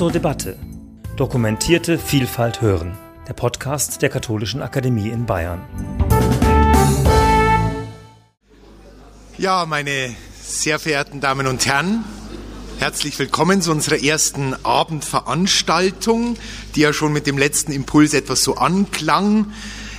zur Debatte. Dokumentierte Vielfalt hören. Der Podcast der Katholischen Akademie in Bayern. Ja, meine sehr verehrten Damen und Herren, herzlich willkommen zu unserer ersten Abendveranstaltung, die ja schon mit dem letzten Impuls etwas so anklang.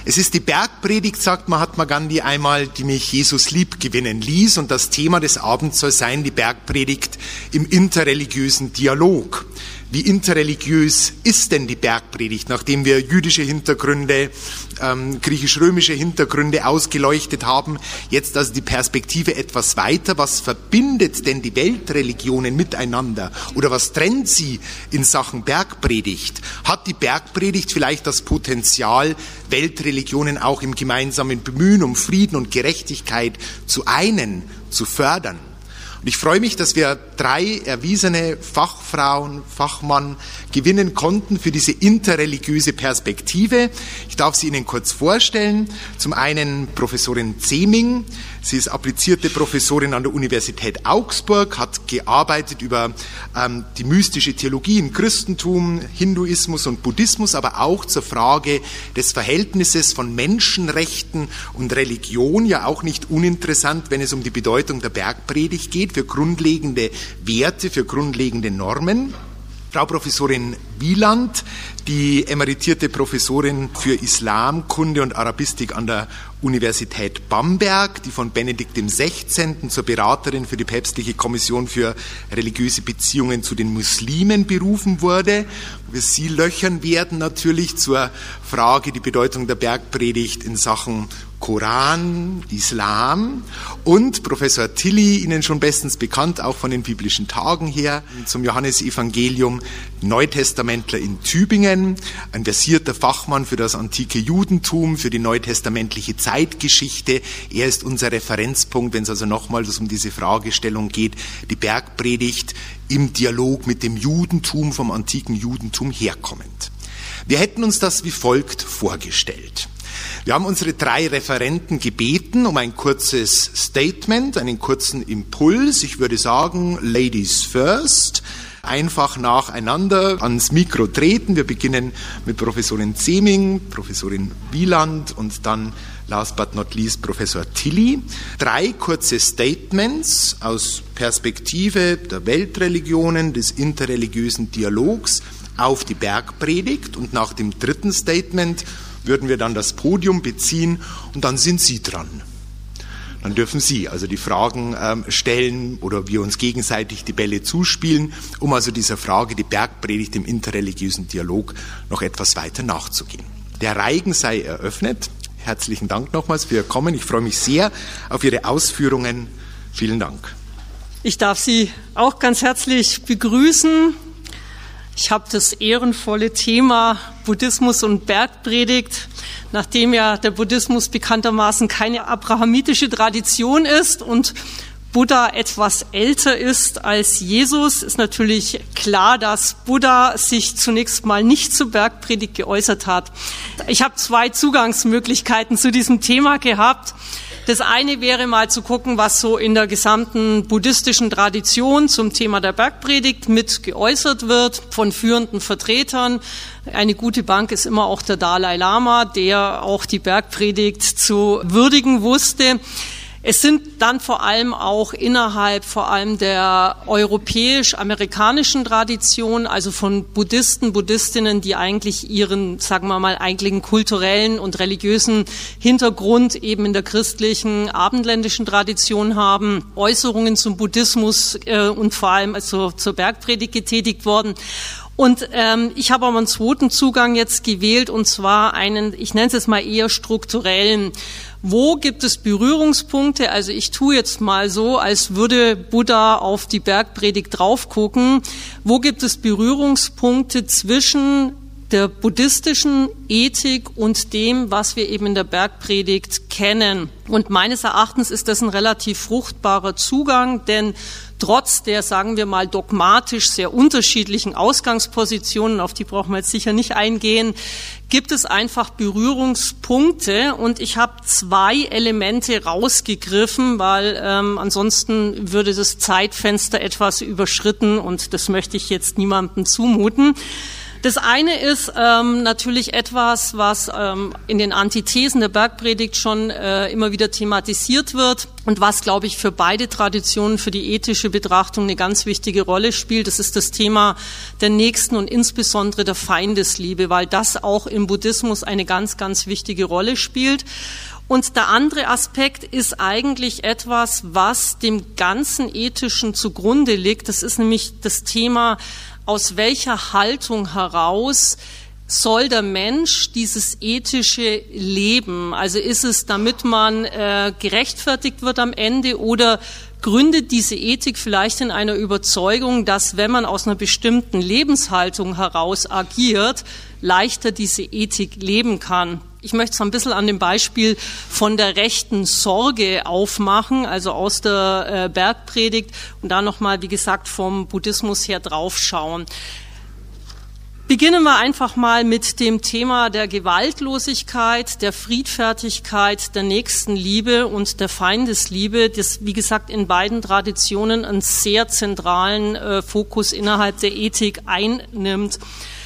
Es ist die Bergpredigt, sagt Mahatma Gandhi einmal, die mich Jesus lieb gewinnen ließ. Und das Thema des Abends soll sein, die Bergpredigt im interreligiösen Dialog. Wie interreligiös ist denn die Bergpredigt, nachdem wir jüdische Hintergründe, ähm, griechisch-römische Hintergründe ausgeleuchtet haben? Jetzt also die Perspektive etwas weiter. Was verbindet denn die Weltreligionen miteinander? Oder was trennt sie in Sachen Bergpredigt? Hat die Bergpredigt vielleicht das Potenzial, Weltreligionen auch im gemeinsamen Bemühen um Frieden und Gerechtigkeit zu einen, zu fördern? Und ich freue mich, dass wir drei erwiesene Fachfrauen, Fachmann gewinnen konnten für diese interreligiöse Perspektive. Ich darf sie Ihnen kurz vorstellen. Zum einen Professorin Zeming. Sie ist applizierte Professorin an der Universität Augsburg, hat gearbeitet über ähm, die mystische Theologie im Christentum, Hinduismus und Buddhismus, aber auch zur Frage des Verhältnisses von Menschenrechten und Religion, ja auch nicht uninteressant, wenn es um die Bedeutung der Bergpredigt geht, für grundlegende Werte, für grundlegende Normen. Frau Professorin Wieland, die emeritierte Professorin für Islamkunde und Arabistik an der Universität Bamberg, die von Benedikt XVI. zur Beraterin für die päpstliche Kommission für religiöse Beziehungen zu den Muslimen berufen wurde. Wir Sie löchern werden natürlich zur Frage die Bedeutung der Bergpredigt in Sachen Koran, Islam und Professor Tilly, Ihnen schon bestens bekannt, auch von den biblischen Tagen her, zum Johannesevangelium, Neutestamentler in Tübingen, ein versierter Fachmann für das antike Judentum, für die neutestamentliche Zeitgeschichte. Er ist unser Referenzpunkt, wenn es also nochmals um diese Fragestellung geht, die Bergpredigt im Dialog mit dem Judentum, vom antiken Judentum herkommend. Wir hätten uns das wie folgt vorgestellt. Wir haben unsere drei Referenten gebeten um ein kurzes Statement, einen kurzen Impuls. Ich würde sagen, Ladies first. Einfach nacheinander ans Mikro treten. Wir beginnen mit Professorin Zeming, Professorin Wieland und dann last but not least Professor Tilly. Drei kurze Statements aus Perspektive der Weltreligionen, des interreligiösen Dialogs auf die Bergpredigt und nach dem dritten Statement würden wir dann das Podium beziehen und dann sind Sie dran. Dann dürfen Sie also die Fragen ähm, stellen oder wir uns gegenseitig die Bälle zuspielen, um also dieser Frage, die Bergpredigt im interreligiösen Dialog, noch etwas weiter nachzugehen. Der Reigen sei eröffnet. Herzlichen Dank nochmals für Ihr Kommen. Ich freue mich sehr auf Ihre Ausführungen. Vielen Dank. Ich darf Sie auch ganz herzlich begrüßen ich habe das ehrenvolle Thema Buddhismus und Bergpredigt, nachdem ja der Buddhismus bekanntermaßen keine abrahamitische Tradition ist und Buddha etwas älter ist als Jesus, ist natürlich klar, dass Buddha sich zunächst mal nicht zur Bergpredigt geäußert hat. Ich habe zwei Zugangsmöglichkeiten zu diesem Thema gehabt. Das eine wäre mal zu gucken, was so in der gesamten buddhistischen Tradition zum Thema der Bergpredigt mit geäußert wird von führenden Vertretern. Eine gute Bank ist immer auch der Dalai Lama, der auch die Bergpredigt zu würdigen wusste. Es sind dann vor allem auch innerhalb vor allem der europäisch-amerikanischen Tradition, also von Buddhisten, Buddhistinnen, die eigentlich ihren, sagen wir mal, eigentlichen kulturellen und religiösen Hintergrund eben in der christlichen abendländischen Tradition haben, Äußerungen zum Buddhismus äh, und vor allem also zur Bergpredigt getätigt worden. Und ähm, ich habe aber einen zweiten Zugang jetzt gewählt, und zwar einen, ich nenne es jetzt mal eher strukturellen. Wo gibt es Berührungspunkte? Also ich tue jetzt mal so, als würde Buddha auf die Bergpredigt drauf gucken. Wo gibt es Berührungspunkte zwischen der buddhistischen Ethik und dem, was wir eben in der Bergpredigt kennen. Und meines Erachtens ist das ein relativ fruchtbarer Zugang, denn trotz der, sagen wir mal, dogmatisch sehr unterschiedlichen Ausgangspositionen, auf die brauchen wir jetzt sicher nicht eingehen, gibt es einfach Berührungspunkte und ich habe zwei Elemente rausgegriffen, weil ähm, ansonsten würde das Zeitfenster etwas überschritten und das möchte ich jetzt niemandem zumuten. Das eine ist ähm, natürlich etwas, was ähm, in den Antithesen der Bergpredigt schon äh, immer wieder thematisiert wird und was, glaube ich, für beide Traditionen, für die ethische Betrachtung eine ganz wichtige Rolle spielt. Das ist das Thema der Nächsten und insbesondere der Feindesliebe, weil das auch im Buddhismus eine ganz, ganz wichtige Rolle spielt. Und der andere Aspekt ist eigentlich etwas, was dem ganzen Ethischen zugrunde liegt. Das ist nämlich das Thema aus welcher Haltung heraus soll der Mensch dieses ethische Leben? Also ist es, damit man äh, gerechtfertigt wird am Ende oder gründet diese Ethik vielleicht in einer Überzeugung, dass wenn man aus einer bestimmten Lebenshaltung heraus agiert, leichter diese Ethik leben kann? Ich möchte es ein bisschen an dem Beispiel von der rechten Sorge aufmachen, also aus der äh, Bergpredigt und da nochmal, wie gesagt, vom Buddhismus her draufschauen. Beginnen wir einfach mal mit dem Thema der Gewaltlosigkeit, der Friedfertigkeit, der Nächstenliebe und der Feindesliebe, das, wie gesagt, in beiden Traditionen einen sehr zentralen äh, Fokus innerhalb der Ethik einnimmt.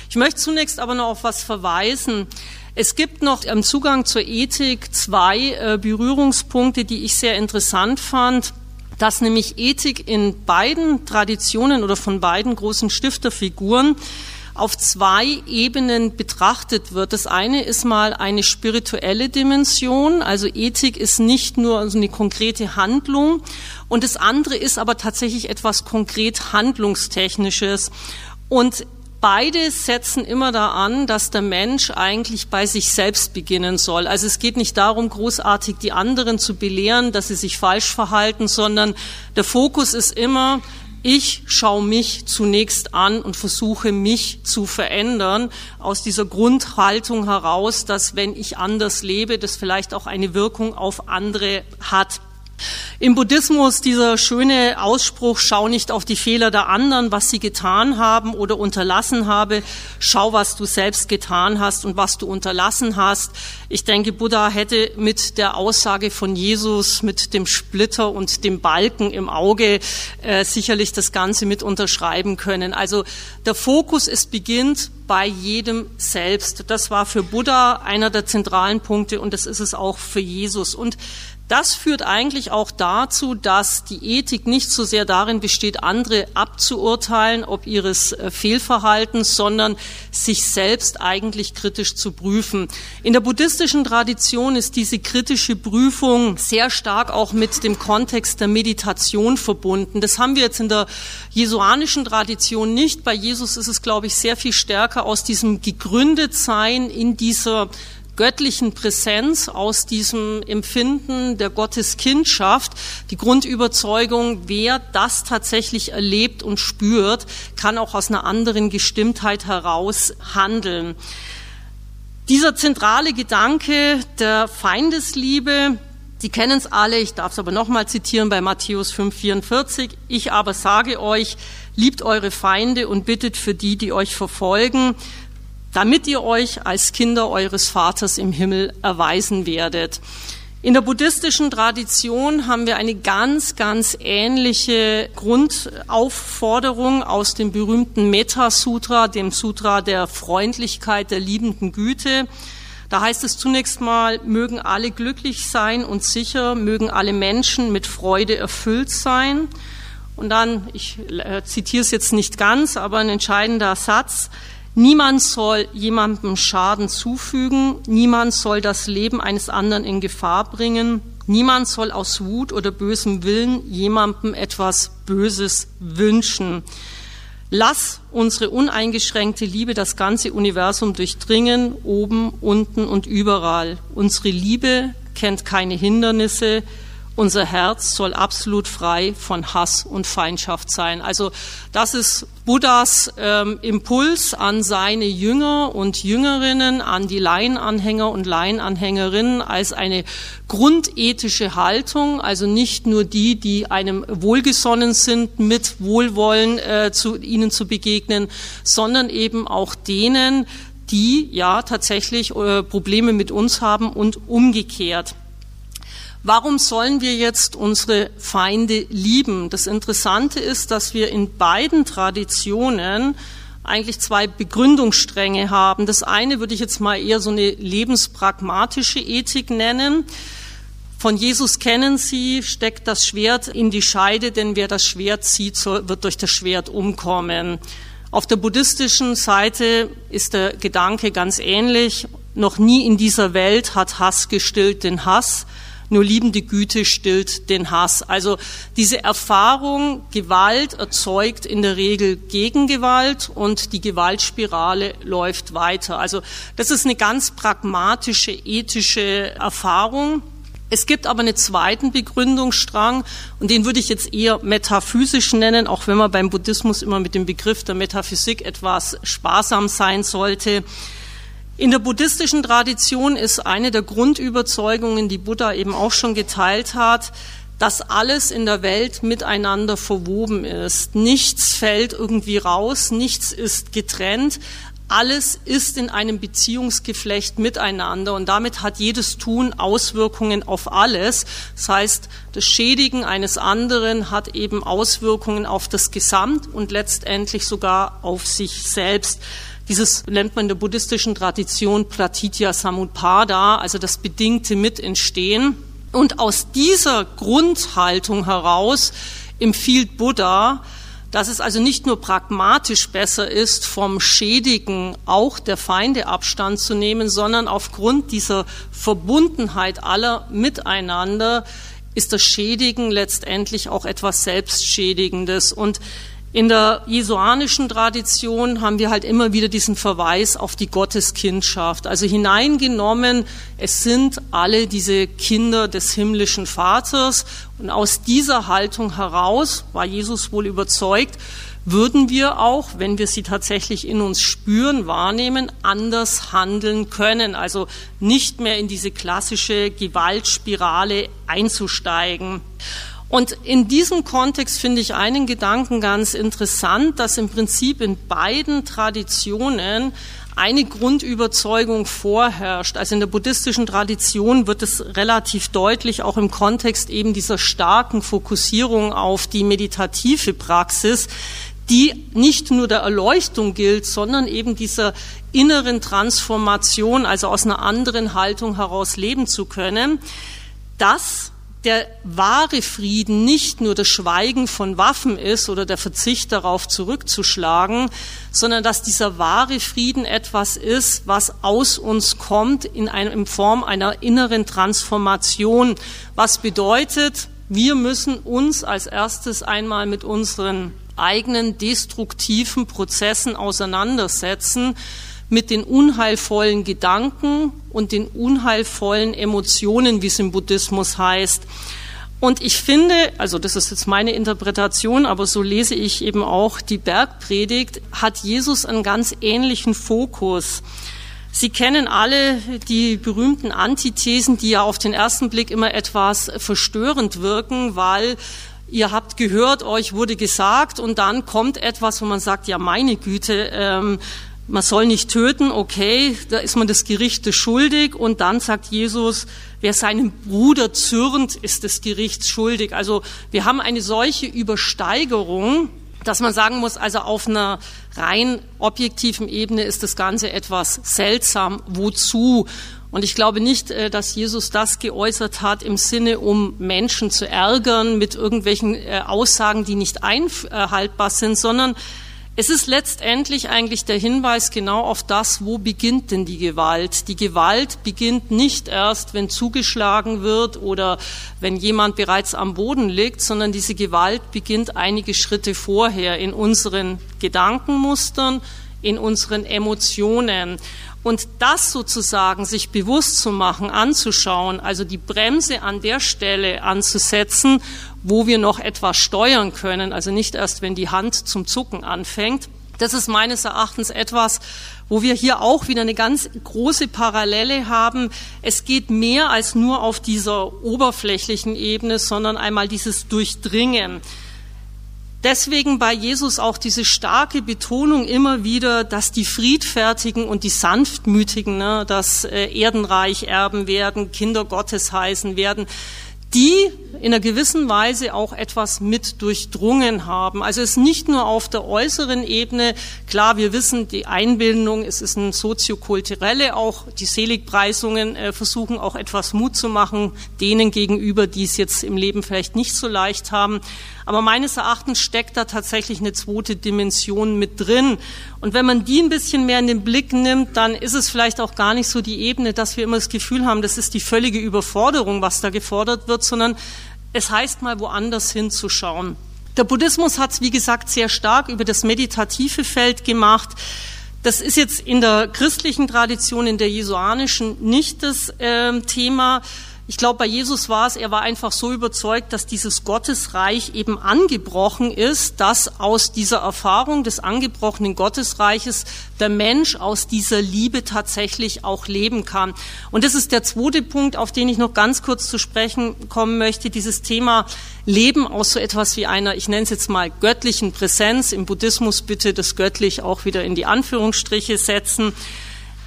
Ich möchte zunächst aber noch auf was verweisen. Es gibt noch im Zugang zur Ethik zwei äh, Berührungspunkte, die ich sehr interessant fand dass nämlich Ethik in beiden Traditionen oder von beiden großen Stifterfiguren auf zwei Ebenen betrachtet wird. Das eine ist mal eine spirituelle Dimension, also Ethik ist nicht nur eine konkrete Handlung und das andere ist aber tatsächlich etwas konkret handlungstechnisches. Und beide setzen immer da an, dass der Mensch eigentlich bei sich selbst beginnen soll. Also es geht nicht darum, großartig die anderen zu belehren, dass sie sich falsch verhalten, sondern der Fokus ist immer, ich schaue mich zunächst an und versuche mich zu verändern aus dieser Grundhaltung heraus, dass wenn ich anders lebe, das vielleicht auch eine Wirkung auf andere hat. Im Buddhismus dieser schöne Ausspruch, schau nicht auf die Fehler der anderen, was sie getan haben oder unterlassen habe, schau, was du selbst getan hast und was du unterlassen hast. Ich denke, Buddha hätte mit der Aussage von Jesus, mit dem Splitter und dem Balken im Auge äh, sicherlich das Ganze mit unterschreiben können. Also der Fokus, es beginnt bei jedem selbst. Das war für Buddha einer der zentralen Punkte und das ist es auch für Jesus. Und das führt eigentlich auch dazu, dass die Ethik nicht so sehr darin besteht, andere abzuurteilen, ob ihres äh, Fehlverhaltens, sondern sich selbst eigentlich kritisch zu prüfen. In der buddhistischen Tradition ist diese kritische Prüfung sehr stark auch mit dem Kontext der Meditation verbunden. Das haben wir jetzt in der jesuanischen Tradition nicht. Bei Jesus ist es, glaube ich, sehr viel stärker aus diesem Gegründetsein in dieser göttlichen Präsenz, aus diesem Empfinden der Gotteskindschaft, die Grundüberzeugung, wer das tatsächlich erlebt und spürt, kann auch aus einer anderen Gestimmtheit heraus handeln. Dieser zentrale Gedanke der Feindesliebe, Sie kennen es alle, ich darf es aber nochmal zitieren bei Matthäus 5,44. Ich aber sage euch, liebt eure Feinde und bittet für die, die euch verfolgen, damit ihr euch als Kinder eures Vaters im Himmel erweisen werdet. In der buddhistischen Tradition haben wir eine ganz, ganz ähnliche Grundaufforderung aus dem berühmten Metta-Sutra, dem Sutra der Freundlichkeit, der liebenden Güte. Da heißt es zunächst mal, mögen alle glücklich sein und sicher, mögen alle Menschen mit Freude erfüllt sein. Und dann, ich äh, zitiere es jetzt nicht ganz, aber ein entscheidender Satz, Niemand soll jemandem Schaden zufügen, niemand soll das Leben eines anderen in Gefahr bringen, niemand soll aus Wut oder bösem Willen jemandem etwas Böses wünschen. Lass unsere uneingeschränkte Liebe das ganze Universum durchdringen, oben, unten und überall. Unsere Liebe kennt keine Hindernisse unser Herz soll absolut frei von Hass und Feindschaft sein. Also das ist Buddhas ähm, Impuls an seine Jünger und Jüngerinnen, an die Laienanhänger und Laienanhängerinnen als eine grundethische Haltung, also nicht nur die, die einem wohlgesonnen sind, mit Wohlwollen äh, zu ihnen zu begegnen, sondern eben auch denen, die ja tatsächlich äh, Probleme mit uns haben und umgekehrt. Warum sollen wir jetzt unsere Feinde lieben? Das Interessante ist, dass wir in beiden Traditionen eigentlich zwei Begründungsstränge haben. Das eine würde ich jetzt mal eher so eine lebenspragmatische Ethik nennen. Von Jesus kennen Sie, steckt das Schwert in die Scheide, denn wer das Schwert zieht, wird durch das Schwert umkommen. Auf der buddhistischen Seite ist der Gedanke ganz ähnlich. Noch nie in dieser Welt hat Hass gestillt den Hass nur liebende Güte stillt den Hass. Also diese Erfahrung, Gewalt erzeugt in der Regel Gegengewalt und die Gewaltspirale läuft weiter. Also das ist eine ganz pragmatische, ethische Erfahrung. Es gibt aber einen zweiten Begründungsstrang und den würde ich jetzt eher metaphysisch nennen, auch wenn man beim Buddhismus immer mit dem Begriff der Metaphysik etwas sparsam sein sollte. In der buddhistischen Tradition ist eine der Grundüberzeugungen, die Buddha eben auch schon geteilt hat, dass alles in der Welt miteinander verwoben ist. Nichts fällt irgendwie raus, nichts ist getrennt, alles ist in einem Beziehungsgeflecht miteinander und damit hat jedes Tun Auswirkungen auf alles. Das heißt, das Schädigen eines anderen hat eben Auswirkungen auf das Gesamt und letztendlich sogar auf sich selbst. Dieses nennt man in der buddhistischen Tradition Pratitya Samutpada, also das bedingte Mitentstehen. Und aus dieser Grundhaltung heraus empfiehlt Buddha, dass es also nicht nur pragmatisch besser ist, vom Schädigen auch der Feinde Abstand zu nehmen, sondern aufgrund dieser Verbundenheit aller miteinander ist das Schädigen letztendlich auch etwas Selbstschädigendes. Und in der jesuanischen Tradition haben wir halt immer wieder diesen Verweis auf die Gotteskindschaft. Also hineingenommen, es sind alle diese Kinder des himmlischen Vaters. Und aus dieser Haltung heraus war Jesus wohl überzeugt, würden wir auch, wenn wir sie tatsächlich in uns spüren, wahrnehmen, anders handeln können. Also nicht mehr in diese klassische Gewaltspirale einzusteigen. Und in diesem Kontext finde ich einen Gedanken ganz interessant, dass im Prinzip in beiden Traditionen eine Grundüberzeugung vorherrscht. Also in der buddhistischen Tradition wird es relativ deutlich, auch im Kontext eben dieser starken Fokussierung auf die meditative Praxis, die nicht nur der Erleuchtung gilt, sondern eben dieser inneren Transformation, also aus einer anderen Haltung heraus leben zu können. Das der wahre Frieden nicht nur das Schweigen von Waffen ist oder der Verzicht darauf zurückzuschlagen, sondern dass dieser wahre Frieden etwas ist, was aus uns kommt in, einem, in Form einer inneren Transformation. Was bedeutet, wir müssen uns als erstes einmal mit unseren eigenen destruktiven Prozessen auseinandersetzen mit den unheilvollen Gedanken und den unheilvollen Emotionen, wie es im Buddhismus heißt. Und ich finde, also das ist jetzt meine Interpretation, aber so lese ich eben auch die Bergpredigt, hat Jesus einen ganz ähnlichen Fokus. Sie kennen alle die berühmten Antithesen, die ja auf den ersten Blick immer etwas verstörend wirken, weil ihr habt gehört, euch wurde gesagt und dann kommt etwas, wo man sagt, ja meine Güte, ähm, man soll nicht töten, okay, da ist man des Gerichtes schuldig und dann sagt Jesus, wer seinem Bruder zürnt, ist des Gerichts schuldig. Also wir haben eine solche Übersteigerung, dass man sagen muss, also auf einer rein objektiven Ebene ist das Ganze etwas seltsam. Wozu? Und ich glaube nicht, äh, dass Jesus das geäußert hat im Sinne, um Menschen zu ärgern mit irgendwelchen äh, Aussagen, die nicht einhaltbar sind, sondern es ist letztendlich eigentlich der Hinweis genau auf das, wo beginnt denn die Gewalt. Die Gewalt beginnt nicht erst, wenn zugeschlagen wird oder wenn jemand bereits am Boden liegt, sondern diese Gewalt beginnt einige Schritte vorher in unseren Gedankenmustern, in unseren Emotionen. Und das sozusagen sich bewusst zu machen, anzuschauen, also die Bremse an der Stelle anzusetzen, wo wir noch etwas steuern können, also nicht erst, wenn die Hand zum Zucken anfängt. Das ist meines Erachtens etwas, wo wir hier auch wieder eine ganz große Parallele haben. Es geht mehr als nur auf dieser oberflächlichen Ebene, sondern einmal dieses Durchdringen. Deswegen bei Jesus auch diese starke Betonung immer wieder, dass die Friedfertigen und die Sanftmütigen ne, das äh, Erdenreich erben werden, Kinder Gottes heißen werden die in einer gewissen Weise auch etwas mit durchdrungen haben. Also es ist nicht nur auf der äußeren Ebene, klar, wir wissen, die Einbildung, es ist ein soziokulturelle, auch die Seligpreisungen äh, versuchen auch etwas Mut zu machen, denen gegenüber, die es jetzt im Leben vielleicht nicht so leicht haben. Aber meines Erachtens steckt da tatsächlich eine zweite Dimension mit drin. Und wenn man die ein bisschen mehr in den Blick nimmt, dann ist es vielleicht auch gar nicht so die Ebene, dass wir immer das Gefühl haben, das ist die völlige Überforderung, was da gefordert wird, sondern es heißt mal woanders hinzuschauen. Der Buddhismus hat es, wie gesagt, sehr stark über das meditative Feld gemacht. Das ist jetzt in der christlichen Tradition, in der jesuanischen nicht das äh, Thema. Ich glaube, bei Jesus war es, er war einfach so überzeugt, dass dieses Gottesreich eben angebrochen ist, dass aus dieser Erfahrung des angebrochenen Gottesreiches der Mensch aus dieser Liebe tatsächlich auch leben kann. Und das ist der zweite Punkt, auf den ich noch ganz kurz zu sprechen kommen möchte, dieses Thema Leben aus so etwas wie einer, ich nenne es jetzt mal göttlichen Präsenz, im Buddhismus bitte das göttlich auch wieder in die Anführungsstriche setzen.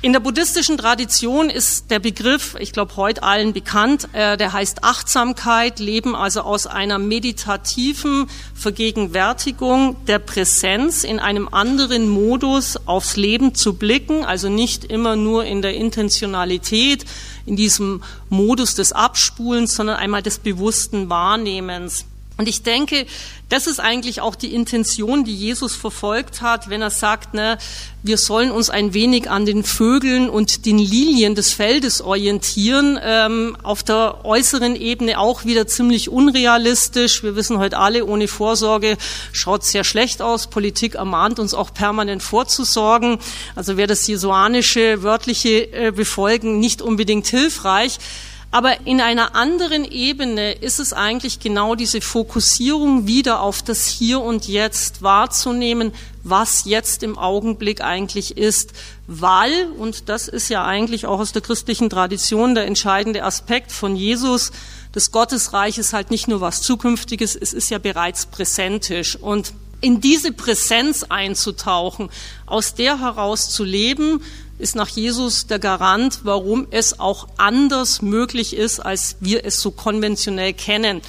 In der buddhistischen Tradition ist der Begriff, ich glaube, heute allen bekannt, äh, der heißt Achtsamkeit, Leben also aus einer meditativen Vergegenwärtigung der Präsenz in einem anderen Modus aufs Leben zu blicken, also nicht immer nur in der Intentionalität, in diesem Modus des Abspulens, sondern einmal des bewussten Wahrnehmens. Und ich denke, das ist eigentlich auch die Intention, die Jesus verfolgt hat, wenn er sagt, ne, wir sollen uns ein wenig an den Vögeln und den Lilien des Feldes orientieren. Ähm, auf der äußeren Ebene auch wieder ziemlich unrealistisch. Wir wissen heute alle, ohne Vorsorge schaut sehr schlecht aus. Politik ermahnt uns auch permanent vorzusorgen. Also wäre das jesuanische wörtliche äh, Befolgen nicht unbedingt hilfreich. Aber in einer anderen Ebene ist es eigentlich genau diese Fokussierung wieder auf das Hier und Jetzt wahrzunehmen, was jetzt im Augenblick eigentlich ist, weil, und das ist ja eigentlich auch aus der christlichen Tradition der entscheidende Aspekt von Jesus, das Gottesreich ist halt nicht nur was Zukünftiges, es ist ja bereits präsentisch. Und in diese Präsenz einzutauchen, aus der heraus zu leben, ist nach Jesus der Garant, warum es auch anders möglich ist, als wir es so konventionell kennen.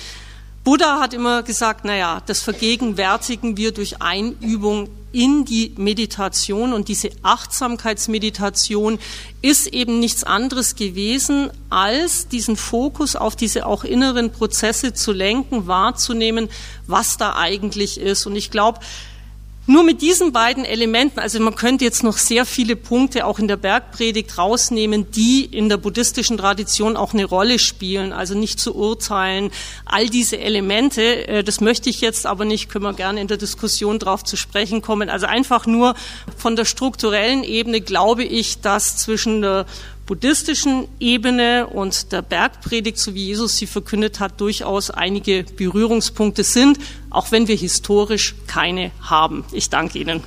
Buddha hat immer gesagt, naja, das vergegenwärtigen wir durch Einübung in die Meditation und diese Achtsamkeitsmeditation ist eben nichts anderes gewesen, als diesen Fokus auf diese auch inneren Prozesse zu lenken, wahrzunehmen, was da eigentlich ist. Und ich glaube, nur mit diesen beiden Elementen, also man könnte jetzt noch sehr viele Punkte auch in der Bergpredigt rausnehmen, die in der buddhistischen Tradition auch eine Rolle spielen, also nicht zu urteilen, all diese Elemente, äh, das möchte ich jetzt aber nicht, können wir gerne in der Diskussion drauf zu sprechen kommen. Also einfach nur von der strukturellen Ebene glaube ich, dass zwischen der buddhistischen Ebene und der Bergpredigt, so wie Jesus sie verkündet hat, durchaus einige Berührungspunkte sind, auch wenn wir historisch keine haben. Ich danke Ihnen.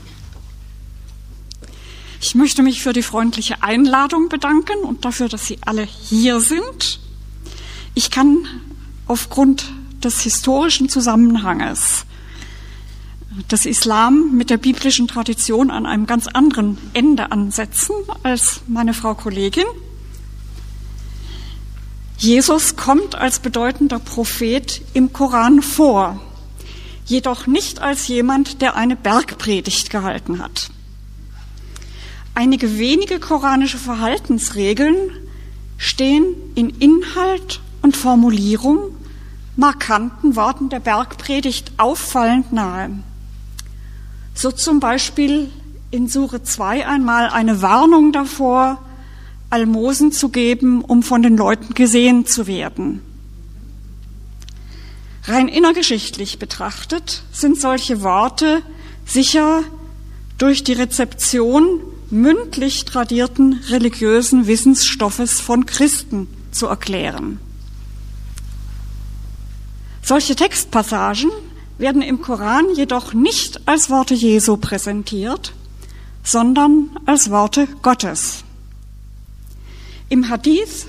Ich möchte mich für die freundliche Einladung bedanken und dafür, dass Sie alle hier sind. Ich kann aufgrund des historischen Zusammenhanges des Islam mit der biblischen Tradition an einem ganz anderen Ende ansetzen als meine Frau Kollegin. Jesus kommt als bedeutender Prophet im Koran vor, jedoch nicht als jemand, der eine Bergpredigt gehalten hat. Einige wenige koranische Verhaltensregeln stehen in Inhalt und Formulierung markanten Worten der Bergpredigt auffallend nahe. So zum Beispiel in Sure 2 einmal eine Warnung davor, Almosen zu geben, um von den Leuten gesehen zu werden. Rein innergeschichtlich betrachtet sind solche Worte sicher durch die Rezeption mündlich tradierten religiösen Wissensstoffes von Christen zu erklären. Solche Textpassagen werden im Koran jedoch nicht als Worte Jesu präsentiert, sondern als Worte Gottes. Im Hadith,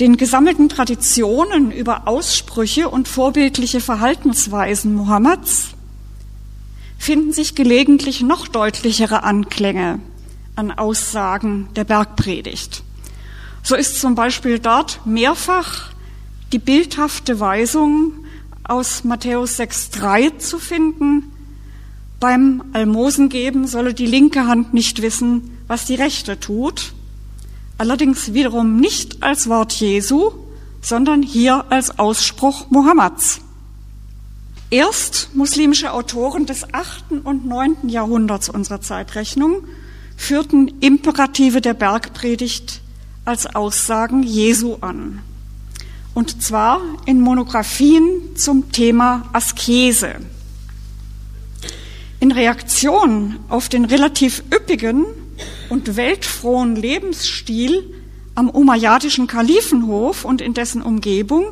den gesammelten Traditionen über Aussprüche und vorbildliche Verhaltensweisen Mohammeds, finden sich gelegentlich noch deutlichere Anklänge an Aussagen der Bergpredigt. So ist zum Beispiel dort mehrfach die bildhafte Weisung aus Matthäus 6.3 zu finden. Beim Almosengeben solle die linke Hand nicht wissen, was die rechte tut. Allerdings wiederum nicht als Wort Jesu, sondern hier als Ausspruch Mohammeds. Erst muslimische Autoren des 8. und 9. Jahrhunderts unserer Zeitrechnung führten Imperative der Bergpredigt als Aussagen Jesu an. Und zwar in Monographien zum Thema Askese. In Reaktion auf den relativ üppigen und weltfrohen Lebensstil am umayyadischen Kalifenhof und in dessen Umgebung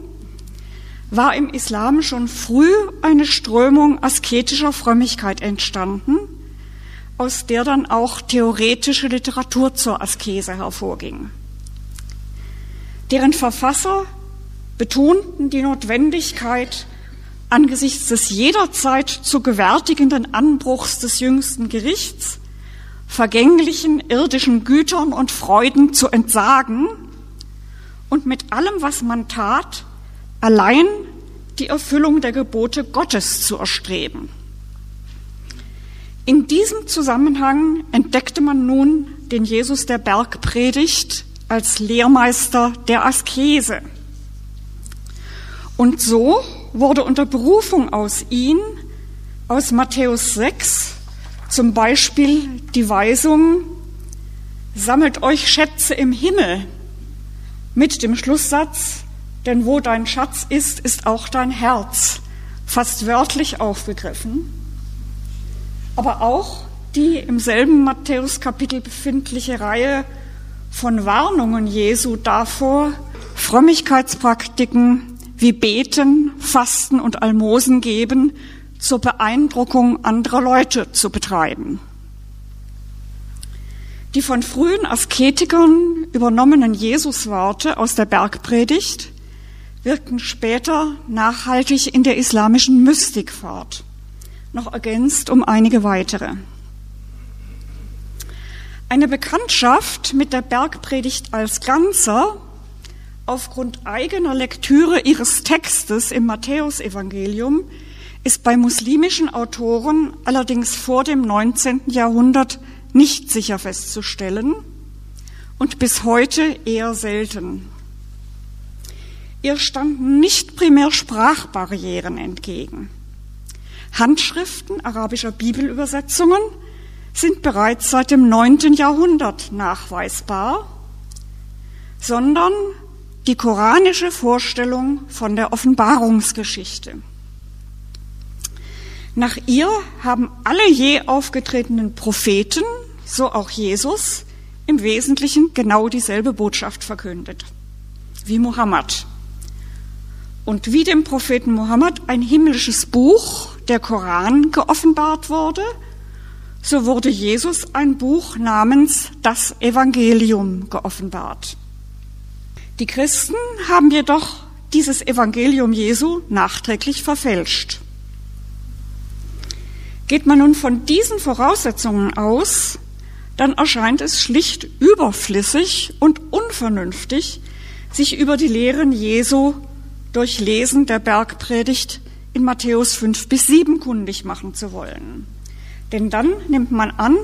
war im Islam schon früh eine Strömung asketischer Frömmigkeit entstanden, aus der dann auch theoretische Literatur zur Askese hervorging. Deren Verfasser betonten die Notwendigkeit, angesichts des jederzeit zu gewärtigenden Anbruchs des jüngsten Gerichts vergänglichen irdischen Gütern und Freuden zu entsagen und mit allem, was man tat, allein die Erfüllung der Gebote Gottes zu erstreben. In diesem Zusammenhang entdeckte man nun den Jesus der Bergpredigt als Lehrmeister der Askese. Und so wurde unter Berufung aus ihn, aus Matthäus 6, zum Beispiel die Weisung, sammelt euch Schätze im Himmel mit dem Schlusssatz, denn wo dein Schatz ist, ist auch dein Herz, fast wörtlich aufgegriffen, aber auch die im selben Matthäus-Kapitel befindliche Reihe von Warnungen Jesu davor, Frömmigkeitspraktiken wie Beten, Fasten und Almosen geben zur Beeindruckung anderer Leute zu betreiben. Die von frühen Asketikern übernommenen Jesusworte aus der Bergpredigt wirkten später nachhaltig in der islamischen Mystik fort, noch ergänzt um einige weitere. Eine Bekanntschaft mit der Bergpredigt als Ganzer aufgrund eigener Lektüre ihres Textes im Matthäusevangelium ist bei muslimischen Autoren allerdings vor dem 19. Jahrhundert nicht sicher festzustellen und bis heute eher selten. Ihr standen nicht primär Sprachbarrieren entgegen. Handschriften arabischer Bibelübersetzungen sind bereits seit dem 9. Jahrhundert nachweisbar, sondern die koranische Vorstellung von der Offenbarungsgeschichte. Nach ihr haben alle je aufgetretenen Propheten, so auch Jesus, im Wesentlichen genau dieselbe Botschaft verkündet, wie Mohammed. Und wie dem Propheten Mohammed ein himmlisches Buch, der Koran, geoffenbart wurde, so wurde Jesus ein Buch namens das Evangelium geoffenbart. Die Christen haben jedoch dieses Evangelium Jesu nachträglich verfälscht. Geht man nun von diesen Voraussetzungen aus, dann erscheint es schlicht überflüssig und unvernünftig, sich über die Lehren Jesu durch Lesen der Bergpredigt in Matthäus 5 bis 7 kundig machen zu wollen. Denn dann nimmt man an,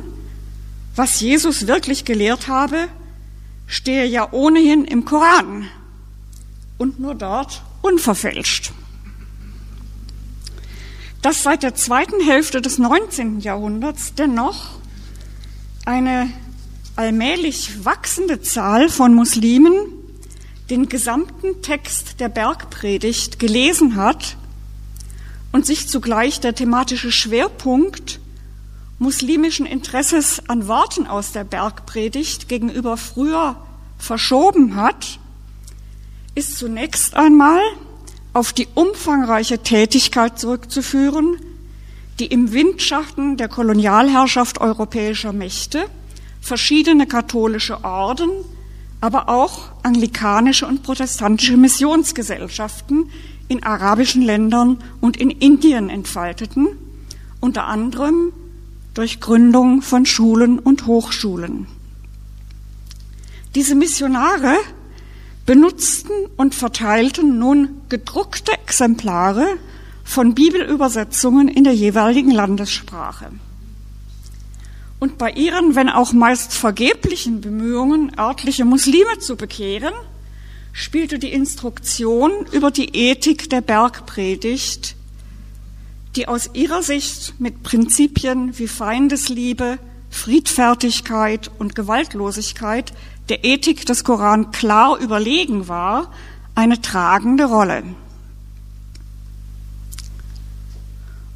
was Jesus wirklich gelehrt habe, stehe ja ohnehin im Koran und nur dort unverfälscht. Dass seit der zweiten Hälfte des 19. Jahrhunderts dennoch eine allmählich wachsende Zahl von Muslimen den gesamten Text der Bergpredigt gelesen hat und sich zugleich der thematische Schwerpunkt muslimischen Interesses an Worten aus der Bergpredigt gegenüber früher verschoben hat, ist zunächst einmal auf die umfangreiche Tätigkeit zurückzuführen, die im Windschatten der Kolonialherrschaft europäischer Mächte verschiedene katholische Orden, aber auch anglikanische und protestantische Missionsgesellschaften in arabischen Ländern und in Indien entfalteten, unter anderem durch Gründung von Schulen und Hochschulen. Diese Missionare benutzten und verteilten nun gedruckte Exemplare von Bibelübersetzungen in der jeweiligen Landessprache. Und bei ihren, wenn auch meist vergeblichen Bemühungen, örtliche Muslime zu bekehren, spielte die Instruktion über die Ethik der Bergpredigt, die aus ihrer Sicht mit Prinzipien wie Feindesliebe, Friedfertigkeit und Gewaltlosigkeit der Ethik des Koran klar überlegen war, eine tragende Rolle.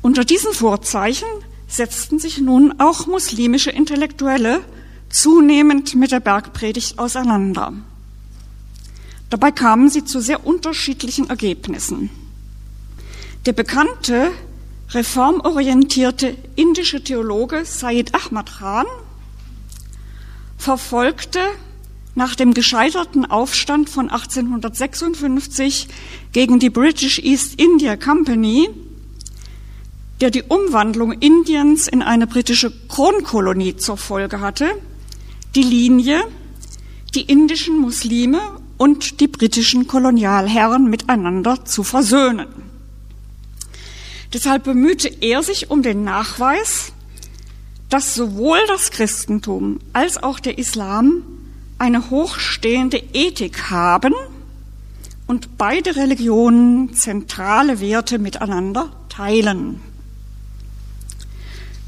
Unter diesen Vorzeichen setzten sich nun auch muslimische Intellektuelle zunehmend mit der Bergpredigt auseinander. Dabei kamen sie zu sehr unterschiedlichen Ergebnissen. Der bekannte, reformorientierte indische Theologe Said Ahmad Khan verfolgte nach dem gescheiterten Aufstand von 1856 gegen die British East India Company der die Umwandlung Indiens in eine britische Kronkolonie zur Folge hatte, die Linie, die indischen Muslime und die britischen Kolonialherren miteinander zu versöhnen. Deshalb bemühte er sich um den Nachweis, dass sowohl das Christentum als auch der Islam eine hochstehende Ethik haben und beide Religionen zentrale Werte miteinander teilen.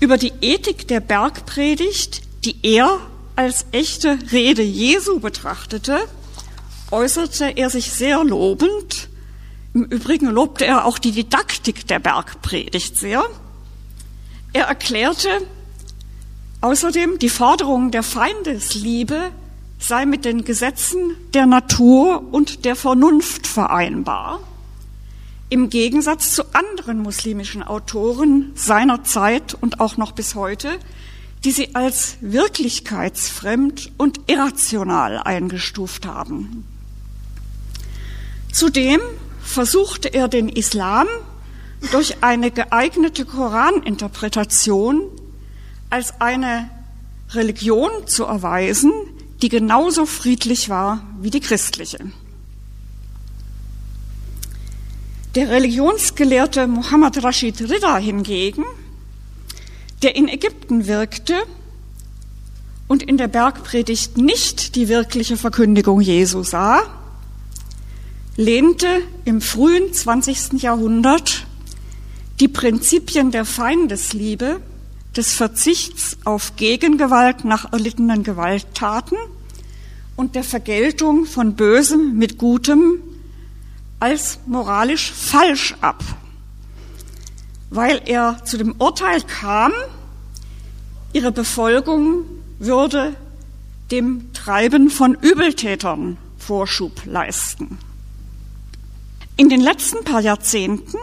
Über die Ethik der Bergpredigt, die er als echte Rede Jesu betrachtete, äußerte er sich sehr lobend. Im Übrigen lobte er auch die Didaktik der Bergpredigt sehr. Er erklärte außerdem, die Forderung der Feindesliebe sei mit den Gesetzen der Natur und der Vernunft vereinbar im Gegensatz zu anderen muslimischen Autoren seiner Zeit und auch noch bis heute, die sie als wirklichkeitsfremd und irrational eingestuft haben. Zudem versuchte er den Islam durch eine geeignete Koraninterpretation als eine Religion zu erweisen, die genauso friedlich war wie die christliche. Der Religionsgelehrte Muhammad Rashid Rida hingegen, der in Ägypten wirkte und in der Bergpredigt nicht die wirkliche Verkündigung Jesu sah, lehnte im frühen 20. Jahrhundert die Prinzipien der Feindesliebe, des Verzichts auf Gegengewalt nach erlittenen Gewalttaten und der Vergeltung von Bösem mit Gutem als moralisch falsch ab, weil er zu dem Urteil kam, ihre Befolgung würde dem Treiben von Übeltätern Vorschub leisten. In den letzten paar Jahrzehnten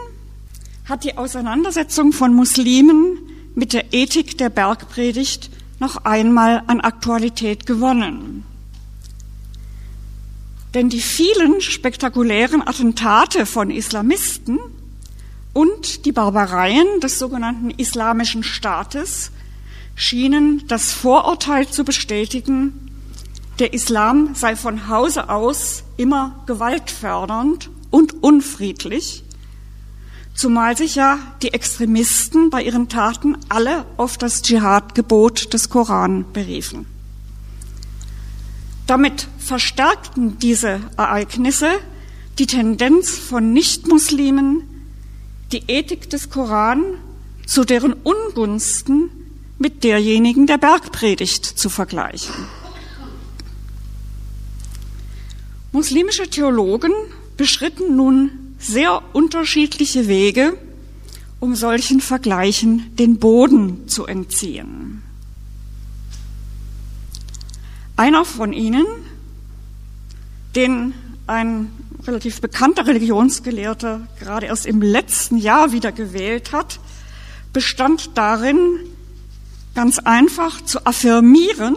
hat die Auseinandersetzung von Muslimen mit der Ethik der Bergpredigt noch einmal an Aktualität gewonnen. Denn die vielen spektakulären Attentate von Islamisten und die Barbareien des sogenannten Islamischen Staates schienen das Vorurteil zu bestätigen, der Islam sei von Hause aus immer gewaltfördernd und unfriedlich, zumal sich ja die Extremisten bei ihren Taten alle auf das Dschihad-Gebot des Koran beriefen. Damit verstärkten diese Ereignisse die Tendenz von Nichtmuslimen, die Ethik des Koran zu deren Ungunsten mit derjenigen der Bergpredigt zu vergleichen. Muslimische Theologen beschritten nun sehr unterschiedliche Wege, um solchen Vergleichen den Boden zu entziehen. Einer von ihnen, den ein relativ bekannter Religionsgelehrter gerade erst im letzten Jahr wieder gewählt hat, bestand darin, ganz einfach zu affirmieren,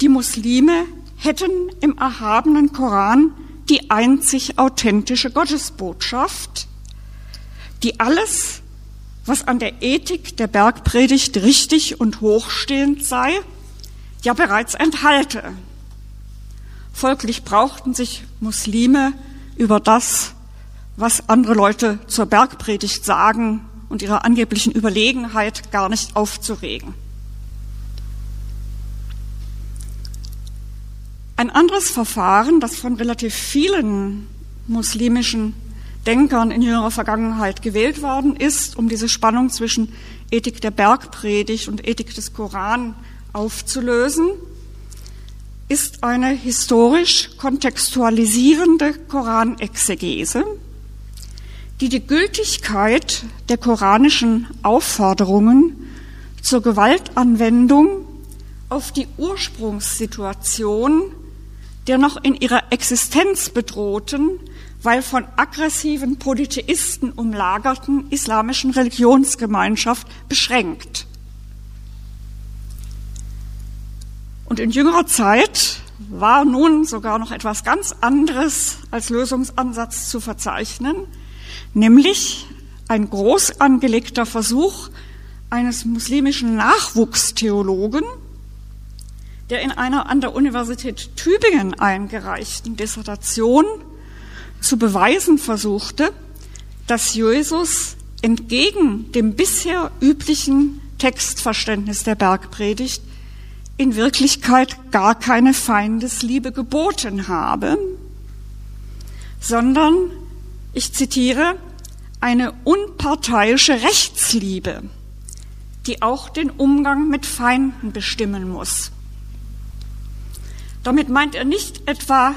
die Muslime hätten im erhabenen Koran die einzig authentische Gottesbotschaft, die alles, was an der Ethik der Bergpredigt richtig und hochstehend sei, ja bereits enthalte. Folglich brauchten sich Muslime über das, was andere Leute zur Bergpredigt sagen und ihrer angeblichen Überlegenheit gar nicht aufzuregen. Ein anderes Verfahren, das von relativ vielen muslimischen Denkern in jüngerer Vergangenheit gewählt worden ist, um diese Spannung zwischen Ethik der Bergpredigt und Ethik des Koran aufzulösen, ist eine historisch kontextualisierende Koranexegese, die die Gültigkeit der koranischen Aufforderungen zur Gewaltanwendung auf die Ursprungssituation der noch in ihrer Existenz bedrohten, weil von aggressiven Polytheisten umlagerten islamischen Religionsgemeinschaft beschränkt. Und in jüngerer Zeit war nun sogar noch etwas ganz anderes als Lösungsansatz zu verzeichnen, nämlich ein groß angelegter Versuch eines muslimischen Nachwuchstheologen, der in einer an der Universität Tübingen eingereichten Dissertation zu beweisen versuchte, dass Jesus entgegen dem bisher üblichen Textverständnis der Bergpredigt in Wirklichkeit gar keine Feindesliebe geboten habe, sondern, ich zitiere, eine unparteiische Rechtsliebe, die auch den Umgang mit Feinden bestimmen muss. Damit meint er nicht etwa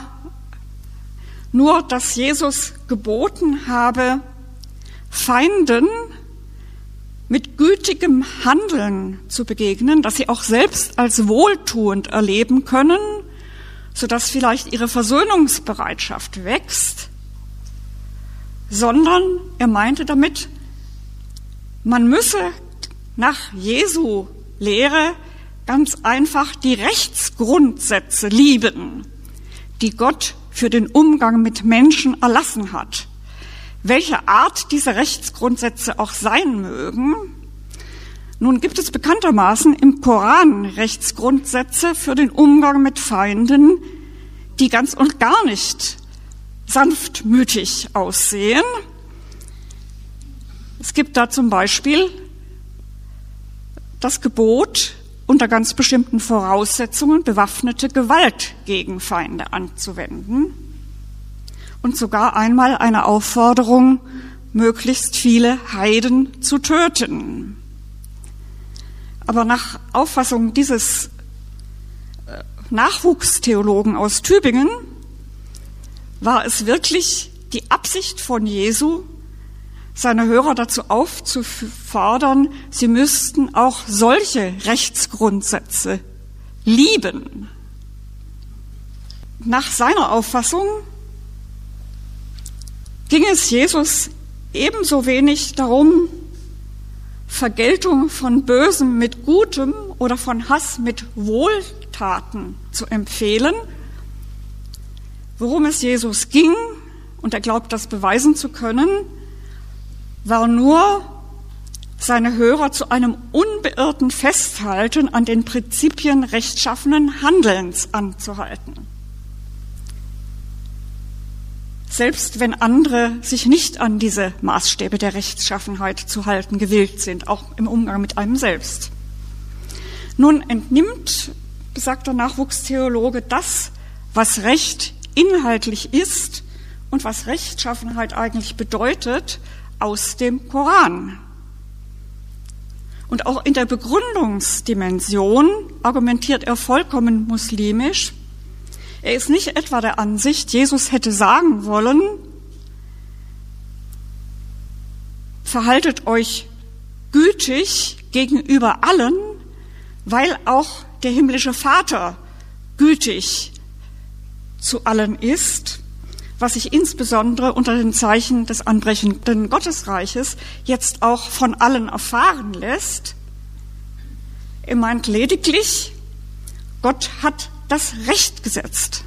nur, dass Jesus geboten habe, Feinden mit gütigem Handeln zu begegnen, dass sie auch selbst als wohltuend erleben können, sodass vielleicht ihre Versöhnungsbereitschaft wächst, sondern er meinte damit, man müsse nach Jesu Lehre ganz einfach die Rechtsgrundsätze lieben, die Gott für den Umgang mit Menschen erlassen hat welche Art diese Rechtsgrundsätze auch sein mögen. Nun gibt es bekanntermaßen im Koran Rechtsgrundsätze für den Umgang mit Feinden, die ganz und gar nicht sanftmütig aussehen. Es gibt da zum Beispiel das Gebot, unter ganz bestimmten Voraussetzungen bewaffnete Gewalt gegen Feinde anzuwenden und sogar einmal eine Aufforderung, möglichst viele Heiden zu töten. Aber nach Auffassung dieses äh, Nachwuchstheologen aus Tübingen war es wirklich die Absicht von Jesu, seine Hörer dazu aufzufordern, sie müssten auch solche Rechtsgrundsätze lieben. Nach seiner Auffassung ging es Jesus ebenso wenig darum, Vergeltung von Bösem mit Gutem oder von Hass mit Wohltaten zu empfehlen. Worum es Jesus ging, und er glaubt, das beweisen zu können, war nur, seine Hörer zu einem unbeirrten Festhalten an den Prinzipien rechtschaffenen Handelns anzuhalten selbst wenn andere sich nicht an diese Maßstäbe der Rechtschaffenheit zu halten gewillt sind, auch im Umgang mit einem selbst. Nun entnimmt, besagter Nachwuchstheologe, das, was Recht inhaltlich ist und was Rechtschaffenheit eigentlich bedeutet, aus dem Koran. Und auch in der Begründungsdimension argumentiert er vollkommen muslimisch, er ist nicht etwa der Ansicht, Jesus hätte sagen wollen, verhaltet euch gütig gegenüber allen, weil auch der himmlische Vater gütig zu allen ist, was sich insbesondere unter den Zeichen des anbrechenden Gottesreiches jetzt auch von allen erfahren lässt. Er meint lediglich, Gott hat das Recht gesetzt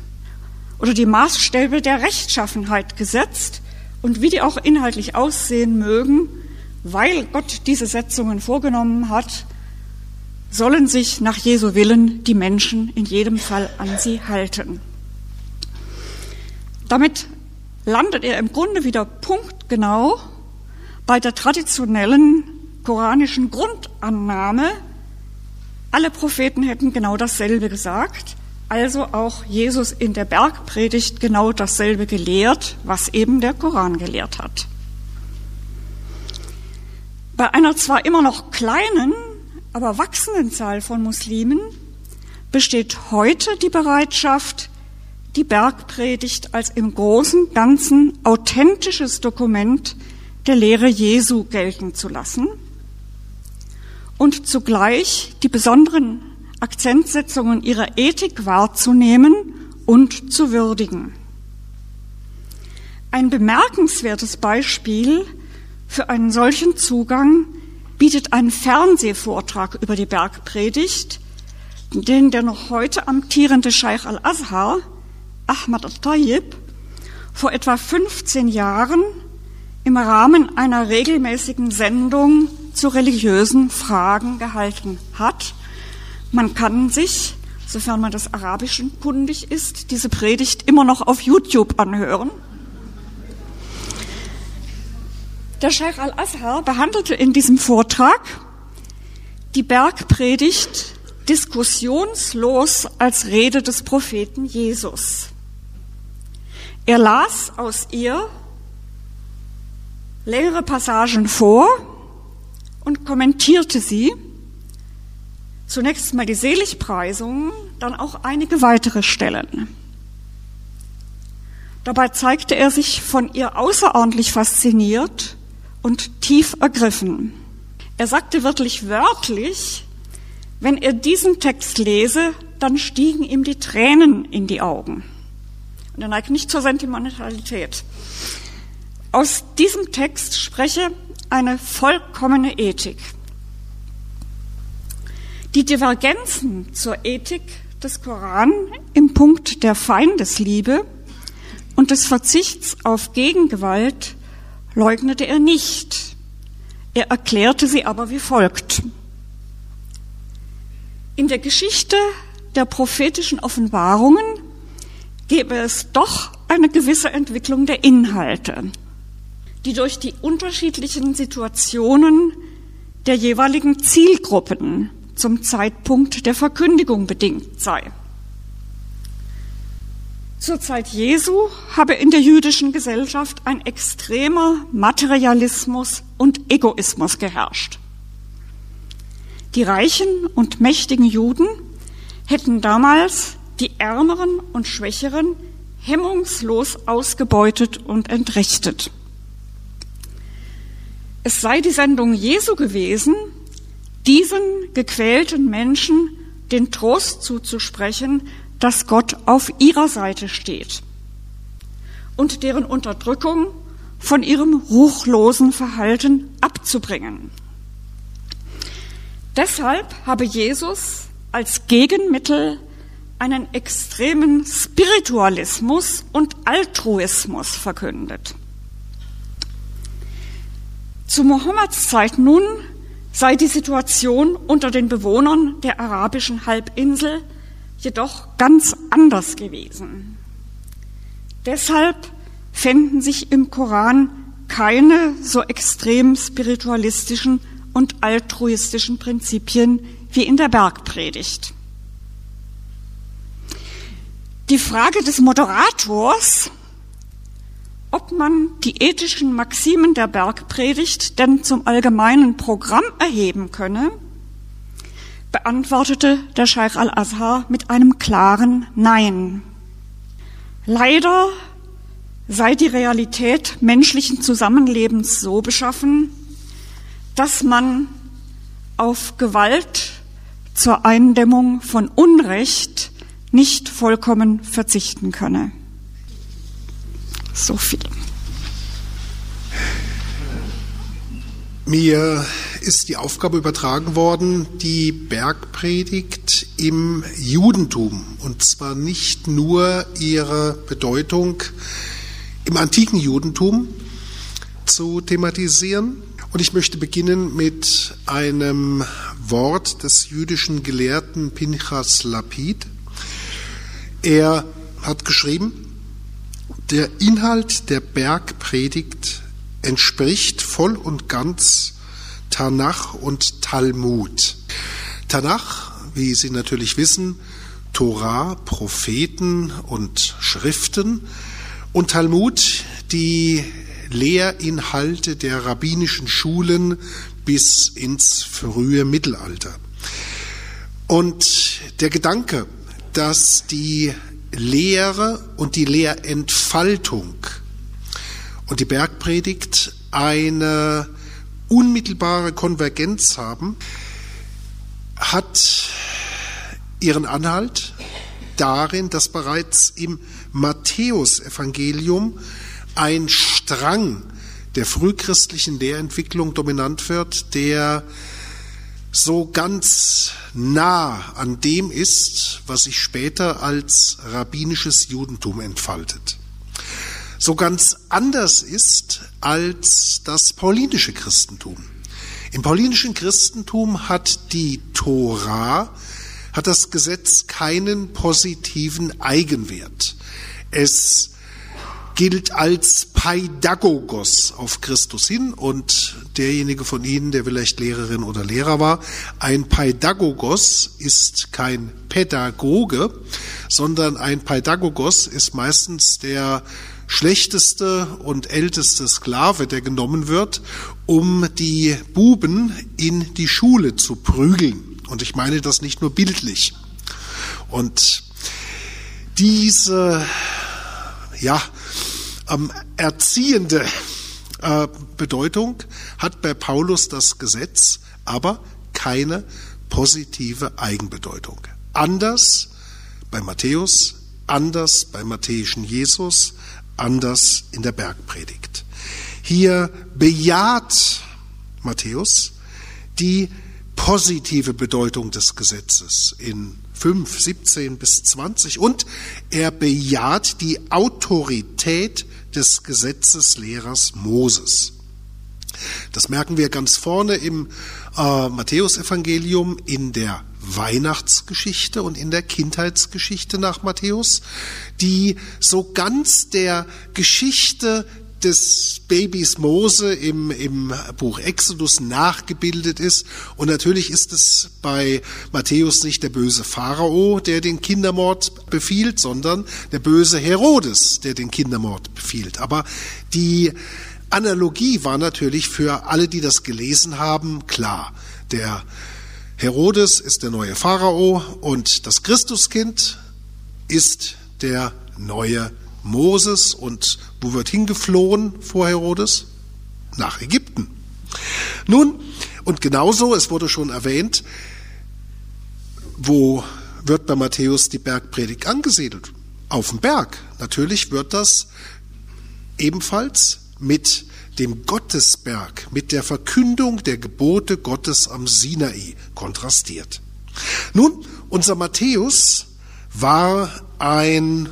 oder die Maßstäbe der Rechtschaffenheit gesetzt und wie die auch inhaltlich aussehen mögen, weil Gott diese Setzungen vorgenommen hat, sollen sich nach Jesu Willen die Menschen in jedem Fall an sie halten. Damit landet er im Grunde wieder punktgenau bei der traditionellen koranischen Grundannahme, alle Propheten hätten genau dasselbe gesagt, also auch Jesus in der Bergpredigt genau dasselbe gelehrt, was eben der Koran gelehrt hat. Bei einer zwar immer noch kleinen, aber wachsenden Zahl von Muslimen besteht heute die Bereitschaft, die Bergpredigt als im großen Ganzen authentisches Dokument der Lehre Jesu gelten zu lassen und zugleich die besonderen Akzentsetzungen ihrer Ethik wahrzunehmen und zu würdigen. Ein bemerkenswertes Beispiel für einen solchen Zugang bietet ein Fernsehvortrag über die Bergpredigt, den der noch heute amtierende Scheich al-Azhar, Ahmad al-Tayyib, vor etwa 15 Jahren im Rahmen einer regelmäßigen Sendung zu religiösen Fragen gehalten hat. Man kann sich, sofern man des Arabischen kundig ist, diese Predigt immer noch auf YouTube anhören. Der Sheikh al-Azhar behandelte in diesem Vortrag die Bergpredigt diskussionslos als Rede des Propheten Jesus. Er las aus ihr längere Passagen vor und kommentierte sie. Zunächst mal die Seligpreisungen, dann auch einige weitere Stellen. Dabei zeigte er sich von ihr außerordentlich fasziniert und tief ergriffen. Er sagte wirklich wörtlich, wenn er diesen Text lese, dann stiegen ihm die Tränen in die Augen. Er neigt nicht zur Sentimentalität. Aus diesem Text spreche eine vollkommene Ethik. Die Divergenzen zur Ethik des Koran im Punkt der Feindesliebe und des Verzichts auf Gegengewalt leugnete er nicht. Er erklärte sie aber wie folgt. In der Geschichte der prophetischen Offenbarungen gäbe es doch eine gewisse Entwicklung der Inhalte, die durch die unterschiedlichen Situationen der jeweiligen Zielgruppen zum Zeitpunkt der Verkündigung bedingt sei. Zur Zeit Jesu habe in der jüdischen Gesellschaft ein extremer Materialismus und Egoismus geherrscht. Die reichen und mächtigen Juden hätten damals die Ärmeren und Schwächeren hemmungslos ausgebeutet und entrechtet. Es sei die Sendung Jesu gewesen, diesen gequälten Menschen den Trost zuzusprechen, dass Gott auf ihrer Seite steht und deren Unterdrückung von ihrem ruchlosen Verhalten abzubringen. Deshalb habe Jesus als Gegenmittel einen extremen Spiritualismus und Altruismus verkündet. Zu Mohammeds Zeit nun sei die Situation unter den Bewohnern der arabischen Halbinsel jedoch ganz anders gewesen. Deshalb fänden sich im Koran keine so extrem spiritualistischen und altruistischen Prinzipien wie in der Bergpredigt. Die Frage des Moderators, ob man die ethischen Maximen der Bergpredigt denn zum allgemeinen Programm erheben könne, beantwortete der Scheich al-Azhar mit einem klaren Nein. Leider sei die Realität menschlichen Zusammenlebens so beschaffen, dass man auf Gewalt zur Eindämmung von Unrecht nicht vollkommen verzichten könne. So viel. Mir ist die Aufgabe übertragen worden, die Bergpredigt im Judentum, und zwar nicht nur ihre Bedeutung im antiken Judentum zu thematisieren. Und ich möchte beginnen mit einem Wort des jüdischen Gelehrten Pinchas Lapid. Er hat geschrieben, der Inhalt der Bergpredigt entspricht voll und ganz Tanach und Talmud. Tanach, wie Sie natürlich wissen, Torah, Propheten und Schriften und Talmud, die Lehrinhalte der rabbinischen Schulen bis ins frühe Mittelalter. Und der Gedanke, dass die Lehre und die Lehrentfaltung und die Bergpredigt eine unmittelbare Konvergenz haben, hat ihren Anhalt darin, dass bereits im Matthäusevangelium ein Strang der frühchristlichen Lehrentwicklung dominant wird, der so ganz nah an dem ist, was sich später als rabbinisches Judentum entfaltet. So ganz anders ist als das paulinische Christentum. Im paulinischen Christentum hat die Tora, hat das Gesetz keinen positiven Eigenwert. Es gilt als Paidagogos auf Christus hin und derjenige von Ihnen, der vielleicht Lehrerin oder Lehrer war, ein Paidagogos ist kein Pädagoge, sondern ein Paidagogos ist meistens der schlechteste und älteste Sklave, der genommen wird, um die Buben in die Schule zu prügeln. Und ich meine das nicht nur bildlich. Und diese, ja, ähm, erziehende äh, Bedeutung hat bei Paulus das Gesetz, aber keine positive Eigenbedeutung. Anders bei Matthäus, anders beim matthäischen Jesus, anders in der Bergpredigt. Hier bejaht Matthäus die positive Bedeutung des Gesetzes in 5, 17 bis 20 und er bejaht die Autorität des Gesetzeslehrers Moses. Das merken wir ganz vorne im äh, Matthäusevangelium in der Weihnachtsgeschichte und in der Kindheitsgeschichte nach Matthäus, die so ganz der Geschichte des Babys Mose im, im Buch Exodus nachgebildet ist. Und natürlich ist es bei Matthäus nicht der böse Pharao, der den Kindermord befiehlt, sondern der böse Herodes, der den Kindermord befiehlt. Aber die Analogie war natürlich für alle, die das gelesen haben, klar. Der Herodes ist der neue Pharao und das Christuskind ist der neue Moses und wo wird hingeflohen vor Herodes? Nach Ägypten. Nun, und genauso, es wurde schon erwähnt, wo wird bei Matthäus die Bergpredigt angesiedelt? Auf dem Berg. Natürlich wird das ebenfalls mit dem Gottesberg, mit der Verkündung der Gebote Gottes am Sinai kontrastiert. Nun, unser Matthäus war ein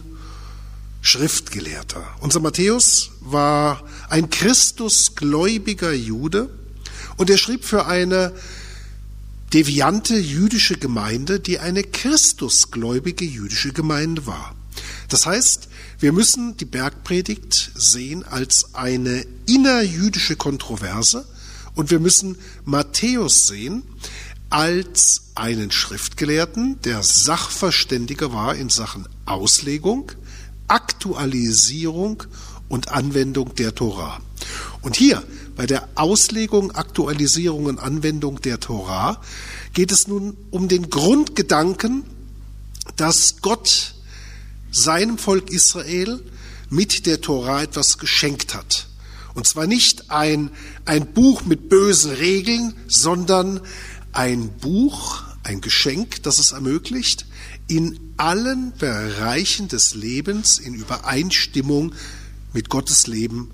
Schriftgelehrter. Unser Matthäus war ein Christusgläubiger Jude und er schrieb für eine deviante jüdische Gemeinde, die eine Christusgläubige jüdische Gemeinde war. Das heißt, wir müssen die Bergpredigt sehen als eine innerjüdische Kontroverse und wir müssen Matthäus sehen als einen Schriftgelehrten, der Sachverständiger war in Sachen Auslegung, Aktualisierung und Anwendung der Tora. Und hier bei der Auslegung, Aktualisierung und Anwendung der Tora geht es nun um den Grundgedanken, dass Gott seinem Volk Israel mit der Tora etwas geschenkt hat. Und zwar nicht ein, ein Buch mit bösen Regeln, sondern ein Buch, ein Geschenk, das es ermöglicht, in allen Bereichen des Lebens in Übereinstimmung mit Gottes Leben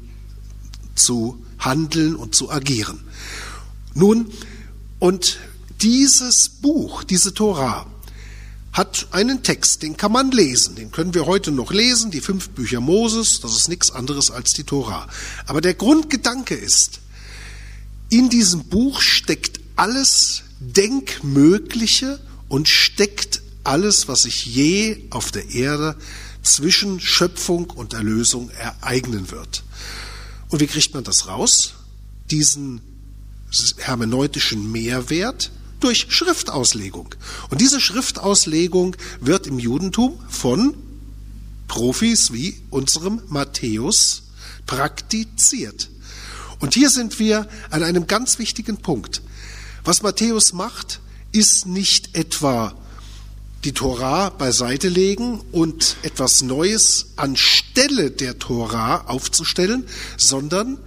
zu handeln und zu agieren. Nun, und dieses Buch, diese Torah, hat einen Text, den kann man lesen, den können wir heute noch lesen, die fünf Bücher Moses, das ist nichts anderes als die Torah. Aber der Grundgedanke ist, in diesem Buch steckt alles Denkmögliche und steckt alles, was sich je auf der Erde zwischen Schöpfung und Erlösung ereignen wird. Und wie kriegt man das raus? Diesen hermeneutischen Mehrwert, durch Schriftauslegung. Und diese Schriftauslegung wird im Judentum von Profis wie unserem Matthäus praktiziert. Und hier sind wir an einem ganz wichtigen Punkt. Was Matthäus macht, ist nicht etwa die Tora beiseite legen und etwas Neues anstelle der Tora aufzustellen, sondern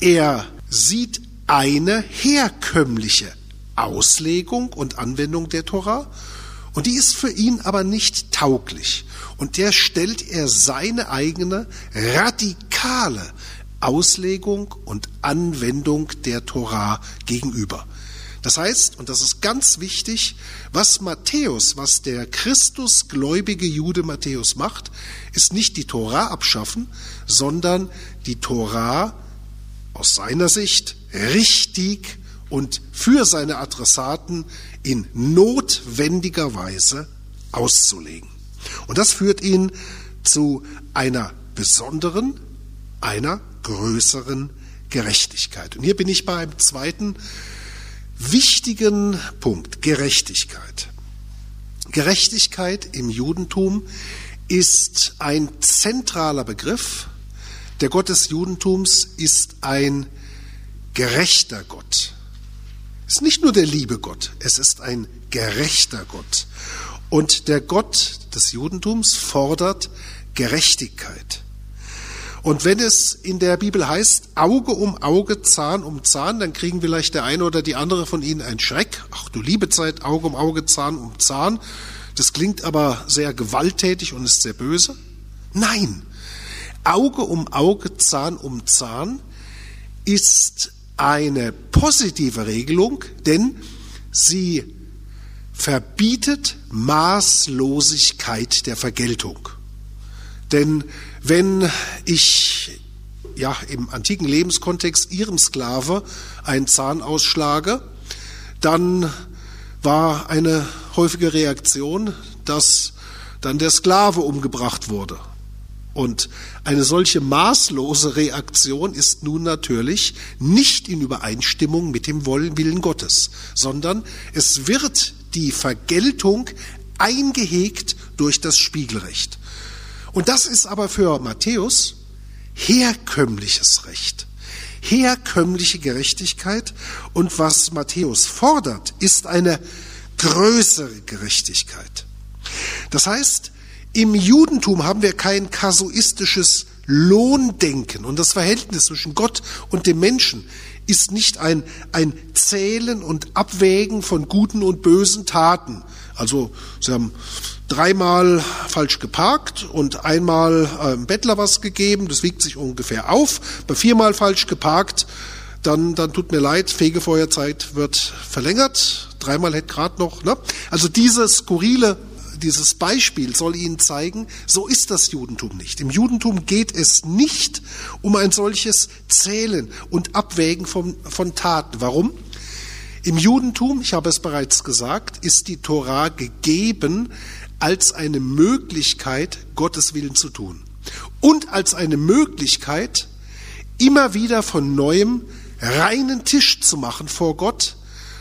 er sieht eine herkömmliche Auslegung und Anwendung der Tora und die ist für ihn aber nicht tauglich. Und der stellt er seine eigene radikale Auslegung und Anwendung der Tora gegenüber. Das heißt, und das ist ganz wichtig, was Matthäus, was der Christusgläubige Jude Matthäus macht, ist nicht die Tora abschaffen, sondern die Tora aus seiner Sicht richtig und für seine Adressaten in notwendiger Weise auszulegen. Und das führt ihn zu einer besonderen, einer größeren Gerechtigkeit. Und hier bin ich bei einem zweiten wichtigen Punkt, Gerechtigkeit. Gerechtigkeit im Judentum ist ein zentraler Begriff. Der Gott des Judentums ist ein gerechter Gott. Es ist nicht nur der liebe Gott, es ist ein gerechter Gott. Und der Gott des Judentums fordert Gerechtigkeit. Und wenn es in der Bibel heißt, Auge um Auge, Zahn um Zahn, dann kriegen vielleicht der eine oder die andere von Ihnen einen Schreck. Ach du liebe Zeit, Auge um Auge, Zahn um Zahn. Das klingt aber sehr gewalttätig und ist sehr böse. Nein, Auge um Auge, Zahn um Zahn ist eine positive Regelung, denn sie verbietet Maßlosigkeit der Vergeltung. Denn wenn ich ja im antiken Lebenskontext ihrem Sklave einen Zahn ausschlage, dann war eine häufige Reaktion, dass dann der Sklave umgebracht wurde. Und eine solche maßlose Reaktion ist nun natürlich nicht in Übereinstimmung mit dem Willen Gottes, sondern es wird die Vergeltung eingehegt durch das Spiegelrecht. Und das ist aber für Matthäus herkömmliches Recht, herkömmliche Gerechtigkeit. Und was Matthäus fordert, ist eine größere Gerechtigkeit. Das heißt, im Judentum haben wir kein kasuistisches Lohndenken und das Verhältnis zwischen Gott und dem Menschen ist nicht ein, ein Zählen und Abwägen von guten und bösen Taten. Also Sie haben dreimal falsch geparkt und einmal einem Bettler was gegeben, das wiegt sich ungefähr auf. Bei viermal falsch geparkt, dann, dann tut mir leid, Fegefeuerzeit wird verlängert. Dreimal hätte gerade noch. Ne? Also diese skurrile dieses Beispiel soll Ihnen zeigen, so ist das Judentum nicht. Im Judentum geht es nicht um ein solches Zählen und Abwägen von, von Taten. Warum? Im Judentum, ich habe es bereits gesagt, ist die Torah gegeben als eine Möglichkeit, Gottes Willen zu tun. Und als eine Möglichkeit, immer wieder von neuem reinen Tisch zu machen vor Gott,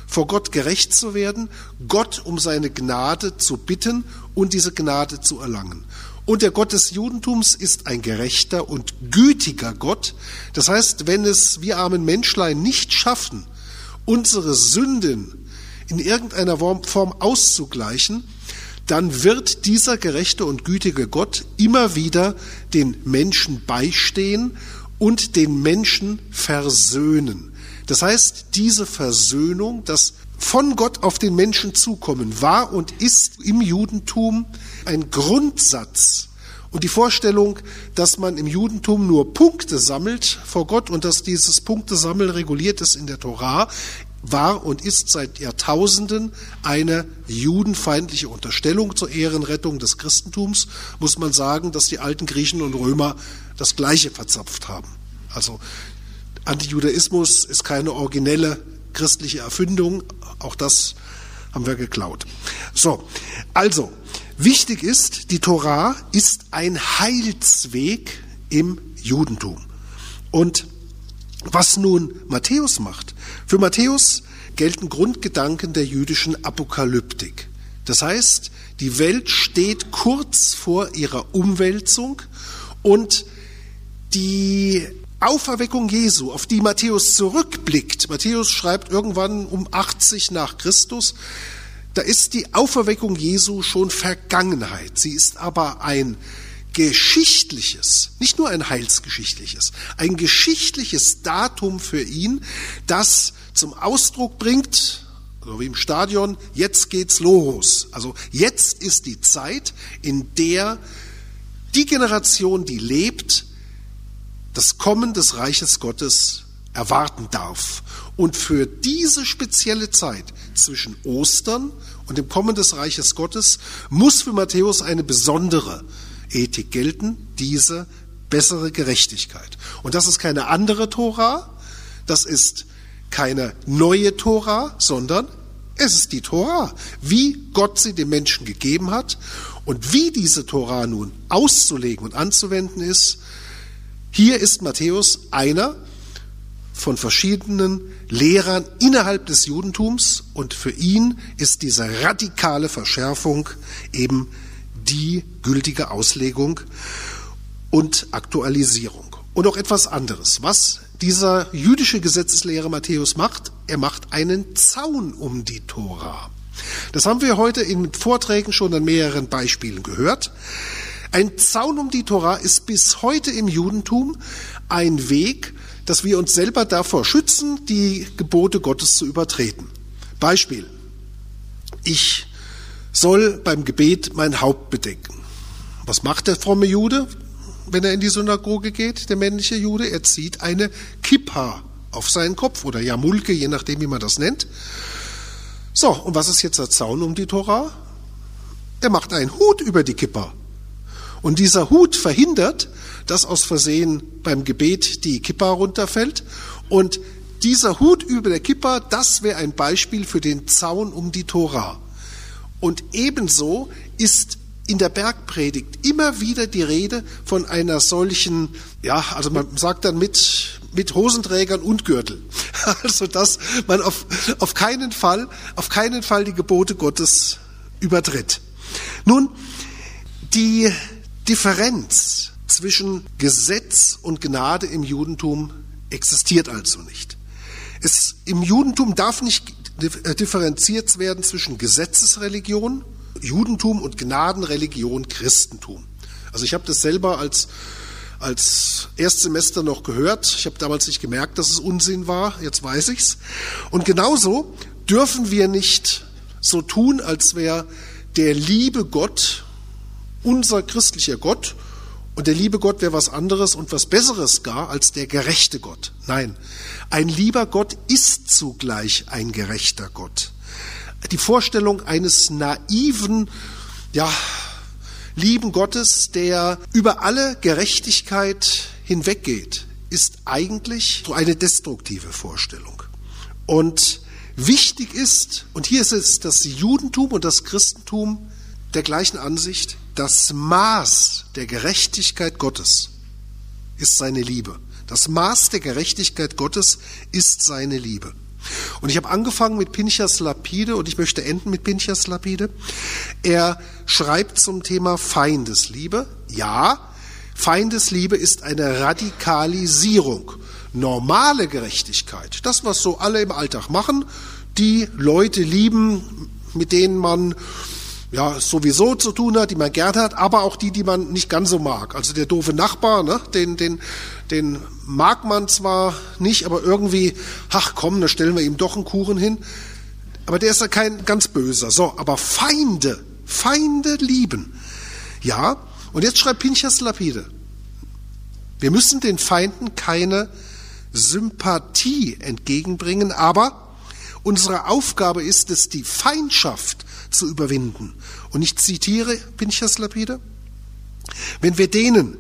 vor Gott gerecht zu werden, Gott um seine Gnade zu bitten und diese Gnade zu erlangen. Und der Gott des Judentums ist ein gerechter und gütiger Gott. Das heißt, wenn es wir armen Menschlein nicht schaffen, unsere Sünden in irgendeiner Form auszugleichen, dann wird dieser gerechte und gütige Gott immer wieder den Menschen beistehen und den Menschen versöhnen. Das heißt, diese Versöhnung, das von Gott auf den Menschen zukommen, war und ist im Judentum ein Grundsatz. Und die Vorstellung, dass man im Judentum nur Punkte sammelt vor Gott und dass dieses Punktesammeln reguliert ist in der Torah, war und ist seit Jahrtausenden eine judenfeindliche Unterstellung zur Ehrenrettung des Christentums, muss man sagen, dass die alten Griechen und Römer das Gleiche verzapft haben. Also Antijudaismus ist keine originelle christliche Erfindung, auch das haben wir geklaut. So, also, wichtig ist, die Torah ist ein Heilsweg im Judentum. Und was nun Matthäus macht, für Matthäus gelten Grundgedanken der jüdischen Apokalyptik. Das heißt, die Welt steht kurz vor ihrer Umwälzung und die Auferweckung Jesu, auf die Matthäus zurückblickt, Matthäus schreibt irgendwann um 80 nach Christus, da ist die Auferweckung Jesu schon Vergangenheit. Sie ist aber ein geschichtliches, nicht nur ein heilsgeschichtliches, ein geschichtliches Datum für ihn, das zum Ausdruck bringt, so wie im Stadion, jetzt geht's los. Also jetzt ist die Zeit, in der die Generation, die lebt, das Kommen des Reiches Gottes erwarten darf. Und für diese spezielle Zeit zwischen Ostern und dem Kommen des Reiches Gottes muss für Matthäus eine besondere Ethik gelten, diese bessere Gerechtigkeit. Und das ist keine andere Tora, das ist keine neue Tora, sondern es ist die Tora, wie Gott sie dem Menschen gegeben hat und wie diese Tora nun auszulegen und anzuwenden ist. Hier ist Matthäus einer von verschiedenen Lehrern innerhalb des Judentums und für ihn ist diese radikale Verschärfung eben die gültige Auslegung und Aktualisierung. Und noch etwas anderes. Was dieser jüdische Gesetzeslehrer Matthäus macht, er macht einen Zaun um die Tora. Das haben wir heute in Vorträgen schon an mehreren Beispielen gehört. Ein Zaun um die Tora ist bis heute im Judentum ein Weg, dass wir uns selber davor schützen, die Gebote Gottes zu übertreten. Beispiel. Ich soll beim Gebet mein Haupt bedecken. Was macht der fromme Jude, wenn er in die Synagoge geht, der männliche Jude? Er zieht eine Kippa auf seinen Kopf oder Jamulke, je nachdem, wie man das nennt. So, und was ist jetzt der Zaun um die Tora? Er macht einen Hut über die Kippa. Und dieser Hut verhindert, dass aus Versehen beim Gebet die Kippa runterfällt. Und dieser Hut über der Kippa, das wäre ein Beispiel für den Zaun um die Tora. Und ebenso ist in der Bergpredigt immer wieder die Rede von einer solchen, ja, also man sagt dann mit, mit Hosenträgern und Gürtel. Also, dass man auf, auf keinen Fall, auf keinen Fall die Gebote Gottes übertritt. Nun, die Differenz zwischen Gesetz und Gnade im Judentum existiert also nicht. Es, Im Judentum darf nicht differenziert werden zwischen Gesetzesreligion, Judentum und Gnadenreligion, Christentum. Also ich habe das selber als, als Erstsemester noch gehört. Ich habe damals nicht gemerkt, dass es Unsinn war. Jetzt weiß ich's. Und genauso dürfen wir nicht so tun, als wäre der liebe Gott unser christlicher Gott und der liebe Gott wäre was anderes und was Besseres gar als der gerechte Gott. Nein, ein lieber Gott ist zugleich ein gerechter Gott. Die Vorstellung eines naiven, ja, lieben Gottes, der über alle Gerechtigkeit hinweggeht, ist eigentlich so eine destruktive Vorstellung. Und wichtig ist, und hier ist es das Judentum und das Christentum der gleichen Ansicht, das Maß der Gerechtigkeit Gottes ist seine Liebe. Das Maß der Gerechtigkeit Gottes ist seine Liebe. Und ich habe angefangen mit Pinchas Lapide und ich möchte enden mit Pinchas Lapide. Er schreibt zum Thema Feindesliebe. Ja, Feindesliebe ist eine Radikalisierung. Normale Gerechtigkeit, das, was so alle im Alltag machen, die Leute lieben, mit denen man ja, sowieso zu tun hat, die man gern hat, aber auch die, die man nicht ganz so mag. Also der doofe Nachbar, ne, den, den, den mag man zwar nicht, aber irgendwie, ach komm, da stellen wir ihm doch einen Kuchen hin. Aber der ist ja kein ganz böser. So, aber Feinde, Feinde lieben. Ja, und jetzt schreibt Pinchas Lapide. Wir müssen den Feinden keine Sympathie entgegenbringen, aber unsere Aufgabe ist es, die Feindschaft zu überwinden. Und ich zitiere Pinchas Lapide, wenn wir denen,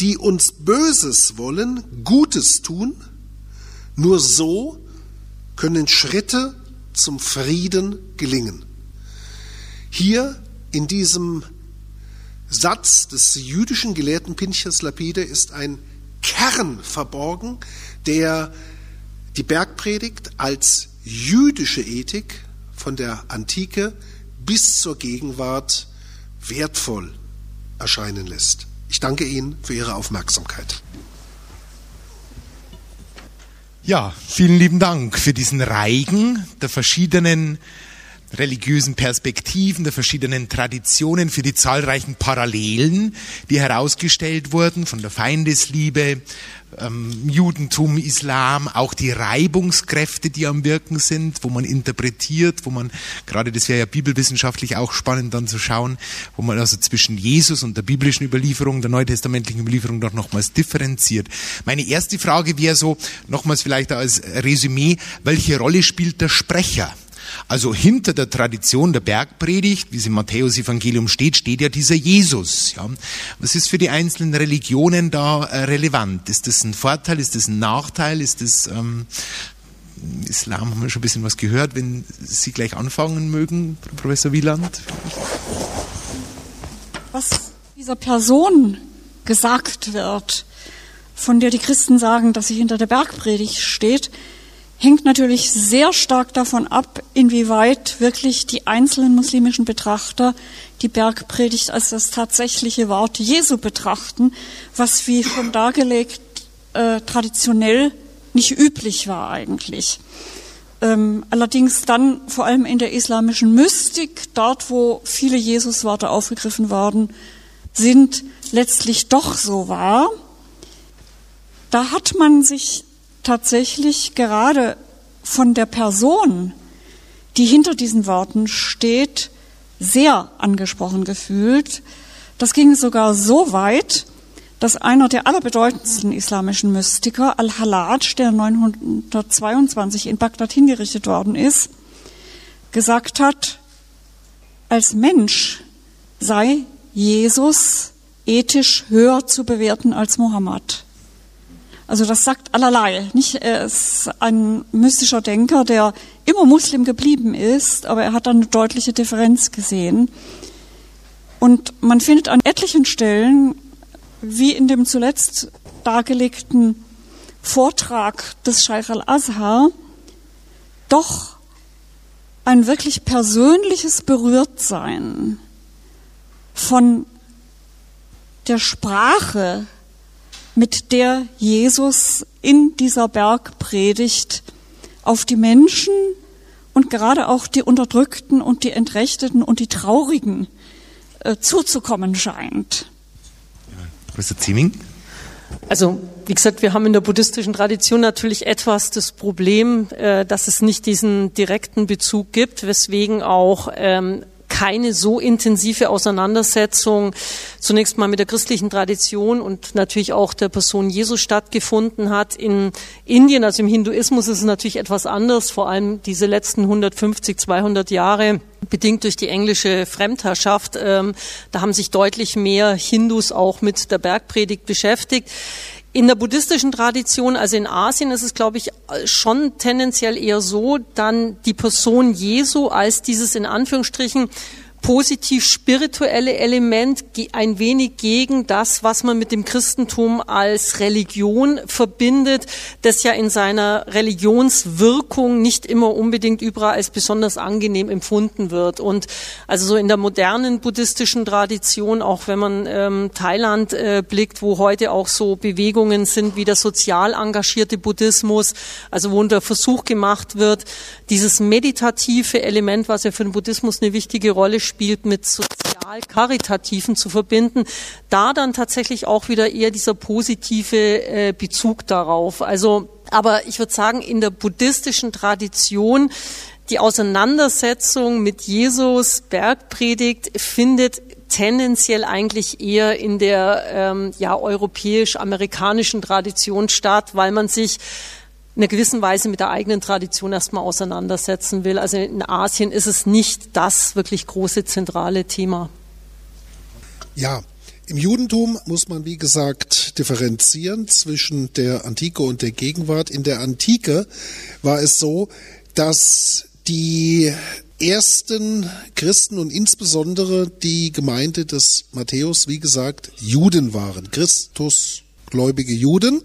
die uns Böses wollen, Gutes tun, nur so können Schritte zum Frieden gelingen. Hier in diesem Satz des jüdischen Gelehrten Pinchas Lapide ist ein Kern verborgen, der die Bergpredigt als jüdische Ethik von der Antike bis zur Gegenwart wertvoll erscheinen lässt. Ich danke Ihnen für Ihre Aufmerksamkeit. Ja, vielen lieben Dank für diesen Reigen der verschiedenen religiösen Perspektiven, der verschiedenen Traditionen, für die zahlreichen Parallelen, die herausgestellt wurden von der Feindesliebe, ähm, Judentum, Islam, auch die Reibungskräfte, die am Wirken sind, wo man interpretiert, wo man, gerade das wäre ja bibelwissenschaftlich auch spannend dann zu schauen, wo man also zwischen Jesus und der biblischen Überlieferung, der neutestamentlichen Überlieferung doch nochmals differenziert. Meine erste Frage wäre so, nochmals vielleicht als Resümee, welche Rolle spielt der Sprecher? Also hinter der Tradition der Bergpredigt, wie es im Matthäus-Evangelium steht, steht ja dieser Jesus. Ja. Was ist für die einzelnen Religionen da äh, relevant? Ist das ein Vorteil? Ist das ein Nachteil? Ist das ähm, Islam haben wir schon ein bisschen was gehört. Wenn Sie gleich anfangen mögen, Professor Wieland. Was dieser Person gesagt wird, von der die Christen sagen, dass sie hinter der Bergpredigt steht, hängt natürlich sehr stark davon ab, inwieweit wirklich die einzelnen muslimischen Betrachter die Bergpredigt als das tatsächliche Wort Jesu betrachten, was wie schon dargelegt äh, traditionell nicht üblich war eigentlich. Ähm, allerdings dann vor allem in der islamischen Mystik, dort wo viele Jesusworte aufgegriffen worden sind, letztlich doch so war. Da hat man sich tatsächlich gerade von der Person, die hinter diesen Worten steht, sehr angesprochen gefühlt. Das ging sogar so weit, dass einer der allerbedeutendsten islamischen Mystiker, Al-Halaj, der 922 in Bagdad hingerichtet worden ist, gesagt hat, als Mensch sei Jesus ethisch höher zu bewerten als Mohammed. Also das sagt allerlei. Nicht? Er ist ein mystischer Denker, der immer Muslim geblieben ist, aber er hat dann eine deutliche Differenz gesehen. Und man findet an etlichen Stellen, wie in dem zuletzt dargelegten Vortrag des Scheich al-Azhar, doch ein wirklich persönliches Berührtsein von der Sprache mit der Jesus in dieser Bergpredigt auf die Menschen und gerade auch die Unterdrückten und die Entrechteten und die Traurigen äh, zuzukommen scheint. Professor Zieming? Also, wie gesagt, wir haben in der buddhistischen Tradition natürlich etwas das Problem, äh, dass es nicht diesen direkten Bezug gibt, weswegen auch ähm, keine so intensive Auseinandersetzung zunächst mal mit der christlichen Tradition und natürlich auch der Person Jesus stattgefunden hat. In Indien, also im Hinduismus, ist es natürlich etwas anders, vor allem diese letzten 150, 200 Jahre bedingt durch die englische Fremdherrschaft. Ähm, da haben sich deutlich mehr Hindus auch mit der Bergpredigt beschäftigt. In der buddhistischen Tradition, also in Asien, ist es, glaube ich, schon tendenziell eher so, dann die Person Jesu als dieses in Anführungsstrichen positiv spirituelle Element ein wenig gegen das, was man mit dem Christentum als Religion verbindet, das ja in seiner Religionswirkung nicht immer unbedingt überall als besonders angenehm empfunden wird. Und also so in der modernen buddhistischen Tradition, auch wenn man ähm, Thailand äh, blickt, wo heute auch so Bewegungen sind wie der sozial engagierte Buddhismus, also wo der Versuch gemacht wird, dieses meditative Element, was ja für den Buddhismus eine wichtige Rolle spielt, spielt, mit sozial-karitativen zu verbinden, da dann tatsächlich auch wieder eher dieser positive äh, Bezug darauf. Also, aber ich würde sagen, in der buddhistischen Tradition die Auseinandersetzung mit Jesus Bergpredigt findet tendenziell eigentlich eher in der ähm, ja, europäisch-amerikanischen Tradition statt, weil man sich in einer gewissen Weise mit der eigenen Tradition erstmal auseinandersetzen will. Also in Asien ist es nicht das wirklich große zentrale Thema. Ja, im Judentum muss man, wie gesagt, differenzieren zwischen der Antike und der Gegenwart. In der Antike war es so, dass die ersten Christen und insbesondere die Gemeinde des Matthäus, wie gesagt, Juden waren, Christusgläubige Juden.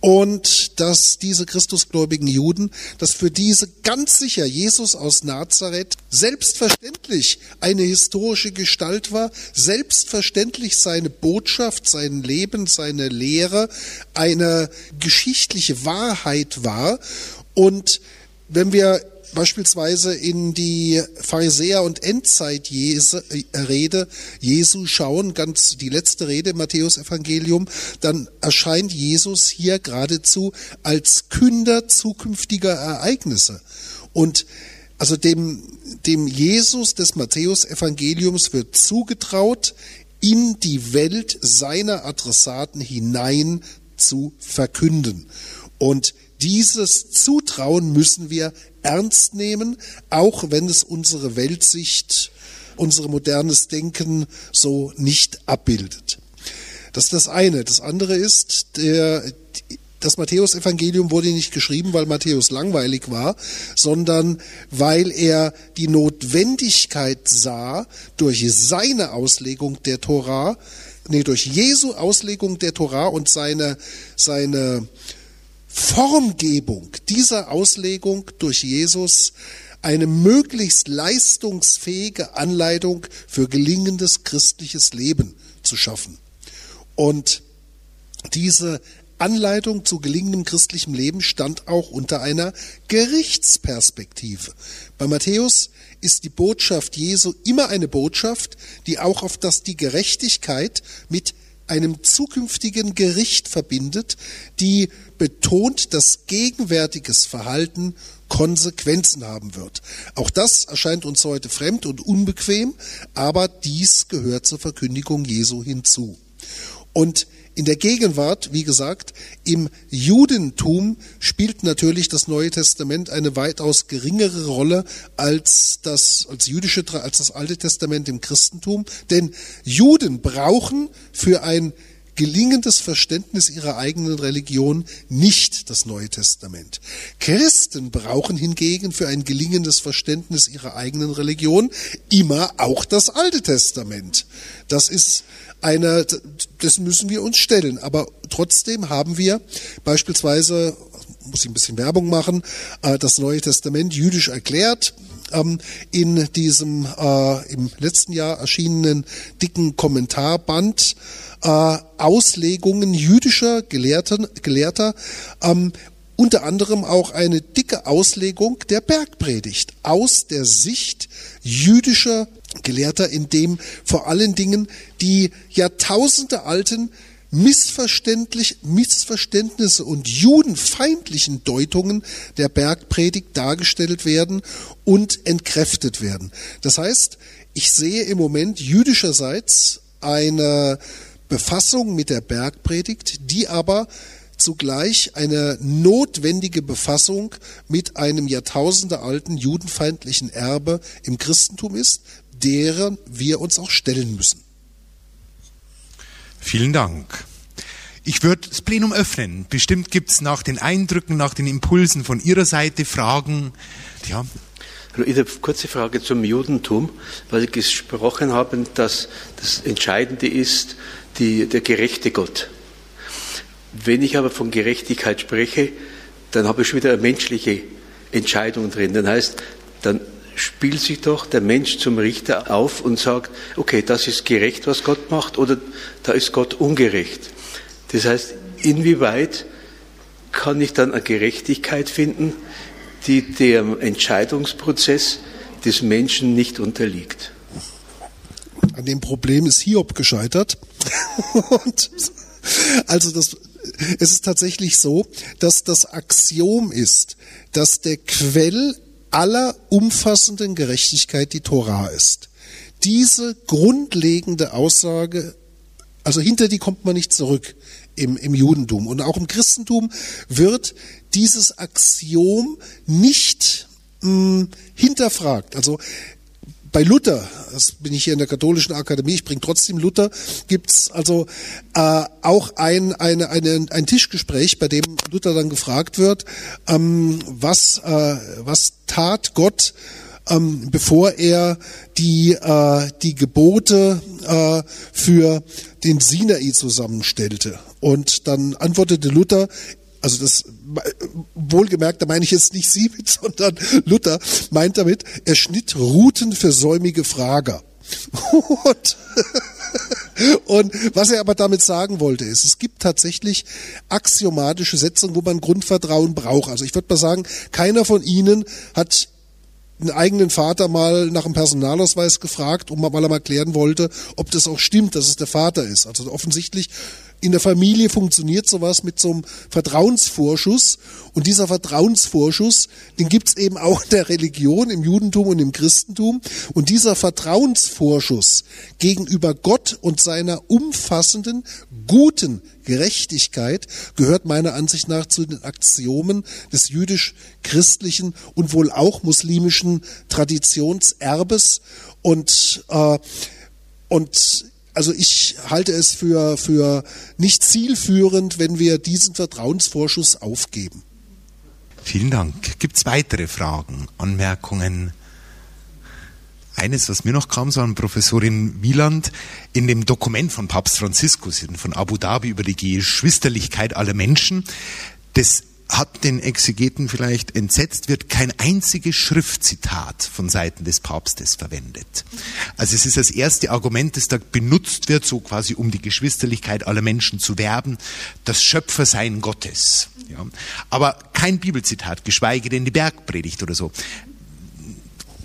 Und dass diese Christusgläubigen Juden, dass für diese ganz sicher Jesus aus Nazareth selbstverständlich eine historische Gestalt war, selbstverständlich seine Botschaft, sein Leben, seine Lehre eine geschichtliche Wahrheit war. Und wenn wir beispielsweise in die Pharisäer- und Endzeit-Rede Jesu schauen, ganz die letzte Rede im Matthäus-Evangelium, dann erscheint Jesus hier geradezu als Künder zukünftiger Ereignisse. Und also dem, dem Jesus des Matthäus-Evangeliums wird zugetraut, in die Welt seiner Adressaten hinein zu verkünden. Und dieses Zutrauen müssen wir ernst nehmen, auch wenn es unsere Weltsicht, unser modernes Denken so nicht abbildet. Das ist das eine. Das andere ist, der, das Matthäusevangelium wurde nicht geschrieben, weil Matthäus langweilig war, sondern weil er die Notwendigkeit sah, durch seine Auslegung der Tora, nee, durch Jesu Auslegung der Tora und seine, seine Formgebung dieser Auslegung durch Jesus eine möglichst leistungsfähige Anleitung für gelingendes christliches Leben zu schaffen. Und diese Anleitung zu gelingendem christlichem Leben stand auch unter einer Gerichtsperspektive. Bei Matthäus ist die Botschaft Jesu immer eine Botschaft, die auch auf das die Gerechtigkeit mit einem zukünftigen Gericht verbindet, die betont, dass gegenwärtiges Verhalten Konsequenzen haben wird. Auch das erscheint uns heute fremd und unbequem, aber dies gehört zur Verkündigung Jesu hinzu. Und in der Gegenwart, wie gesagt, im Judentum spielt natürlich das Neue Testament eine weitaus geringere Rolle als das, als jüdische, als das Alte Testament im Christentum. Denn Juden brauchen für ein gelingendes Verständnis ihrer eigenen Religion nicht das Neue Testament. Christen brauchen hingegen für ein gelingendes Verständnis ihrer eigenen Religion immer auch das Alte Testament. Das ist eine, das müssen wir uns stellen. Aber trotzdem haben wir beispielsweise, muss ich ein bisschen Werbung machen, äh, das Neue Testament jüdisch erklärt ähm, in diesem äh, im letzten Jahr erschienenen dicken Kommentarband äh, Auslegungen jüdischer Gelehrten, Gelehrter ähm, unter anderem auch eine dicke Auslegung der Bergpredigt aus der Sicht jüdischer Gelehrter, in dem vor allen Dingen die Jahrtausende alten missverständlich, Missverständnisse und judenfeindlichen Deutungen der Bergpredigt dargestellt werden und entkräftet werden. Das heißt, ich sehe im Moment jüdischerseits eine Befassung mit der Bergpredigt, die aber zugleich eine notwendige Befassung mit einem jahrtausendealten judenfeindlichen Erbe im Christentum ist, deren wir uns auch stellen müssen. Vielen Dank. Ich würde das Plenum öffnen. Bestimmt gibt es nach den Eindrücken, nach den Impulsen von Ihrer Seite Fragen. Ja. Ich habe eine kurze Frage zum Judentum, weil Sie gesprochen haben, dass das Entscheidende ist die, der gerechte Gott. Wenn ich aber von Gerechtigkeit spreche, dann habe ich schon wieder eine menschliche Entscheidung drin. Dann heißt, dann spielt sich doch der Mensch zum Richter auf und sagt, okay, das ist gerecht, was Gott macht, oder da ist Gott ungerecht. Das heißt, inwieweit kann ich dann eine Gerechtigkeit finden, die dem Entscheidungsprozess des Menschen nicht unterliegt? An dem Problem ist Hiob gescheitert. Also das, es ist tatsächlich so, dass das Axiom ist, dass der Quell aller umfassenden Gerechtigkeit die Torah ist. Diese grundlegende Aussage, also hinter die kommt man nicht zurück im, im Judentum. Und auch im Christentum wird dieses Axiom nicht mh, hm, hinterfragt. Also bei Luther, das bin ich hier in der katholischen Akademie, ich bringe trotzdem Luther, gibt's also äh, auch ein, eine, eine, ein Tischgespräch, bei dem Luther dann gefragt wird, ähm, was, äh, was tat Gott, ähm, bevor er die, äh, die Gebote äh, für den Sinai zusammenstellte. Und dann antwortete Luther, also das wohlgemerkt, da meine ich jetzt nicht Sie mit, sondern Luther meint damit, er schnitt Routen für säumige Frager. Und, und was er aber damit sagen wollte, ist, es gibt tatsächlich axiomatische Setzungen, wo man Grundvertrauen braucht. Also ich würde mal sagen, keiner von Ihnen hat einen eigenen Vater mal nach einem Personalausweis gefragt, um mal, mal klären wollte, ob das auch stimmt, dass es der Vater ist. Also offensichtlich in der Familie funktioniert sowas mit so einem Vertrauensvorschuss. Und dieser Vertrauensvorschuss, den gibt's eben auch in der Religion, im Judentum und im Christentum. Und dieser Vertrauensvorschuss gegenüber Gott und seiner umfassenden, guten Gerechtigkeit gehört meiner Ansicht nach zu den Axiomen des jüdisch-christlichen und wohl auch muslimischen Traditionserbes. Und, äh, und also ich halte es für, für nicht zielführend, wenn wir diesen Vertrauensvorschuss aufgeben. Vielen Dank. Gibt es weitere Fragen, Anmerkungen? Eines, was mir noch kam, so an Professorin Wieland, in dem Dokument von Papst Franziskus von Abu Dhabi über die Geschwisterlichkeit aller Menschen, das hat den Exegeten vielleicht entsetzt, wird kein einziges Schriftzitat von Seiten des Papstes verwendet. Also es ist das erste Argument, das da benutzt wird, so quasi um die Geschwisterlichkeit aller Menschen zu werben, das Schöpfersein Gottes. Ja. Aber kein Bibelzitat, geschweige denn die Bergpredigt oder so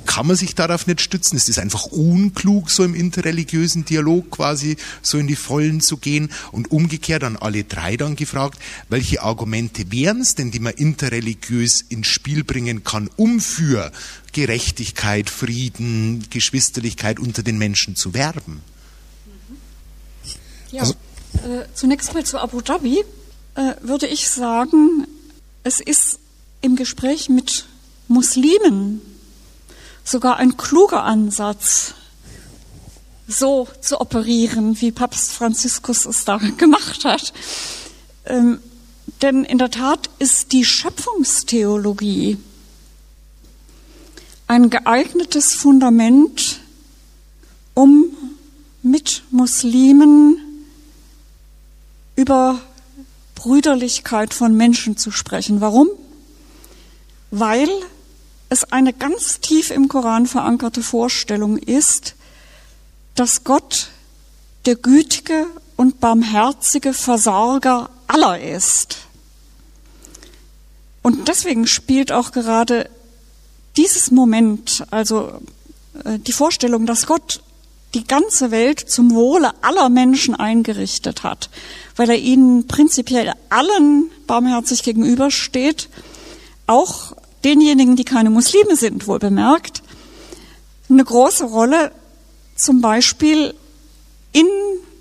kann man sich darauf nicht stützen? Ist es einfach unklug, so im interreligiösen Dialog quasi so in die Vollen zu gehen? Und umgekehrt an alle drei dann gefragt, welche Argumente wären es denn, die man interreligiös ins Spiel bringen kann, um für Gerechtigkeit, Frieden, Geschwisterlichkeit unter den Menschen zu werben? Ja, also, äh, zunächst mal zu Abu Dhabi äh, würde ich sagen, es ist im Gespräch mit Muslimen sogar ein kluger Ansatz, so zu operieren, wie Papst Franziskus es da gemacht hat. Ähm, denn in der Tat ist die Schöpfungstheologie ein geeignetes Fundament, um mit Muslimen über Brüderlichkeit von Menschen zu sprechen. Warum? Weil es eine ganz tief im Koran verankerte Vorstellung ist, dass Gott der gütige und barmherzige Versorger aller ist. Und deswegen spielt auch gerade dieses Moment, also äh, die Vorstellung, dass Gott die ganze Welt zum Wohle aller Menschen eingerichtet hat, weil er ihnen prinzipiell allen barmherzig gegenübersteht, auch denjenigen, die keine Muslime sind, wohl bemerkt, eine große Rolle zum Beispiel in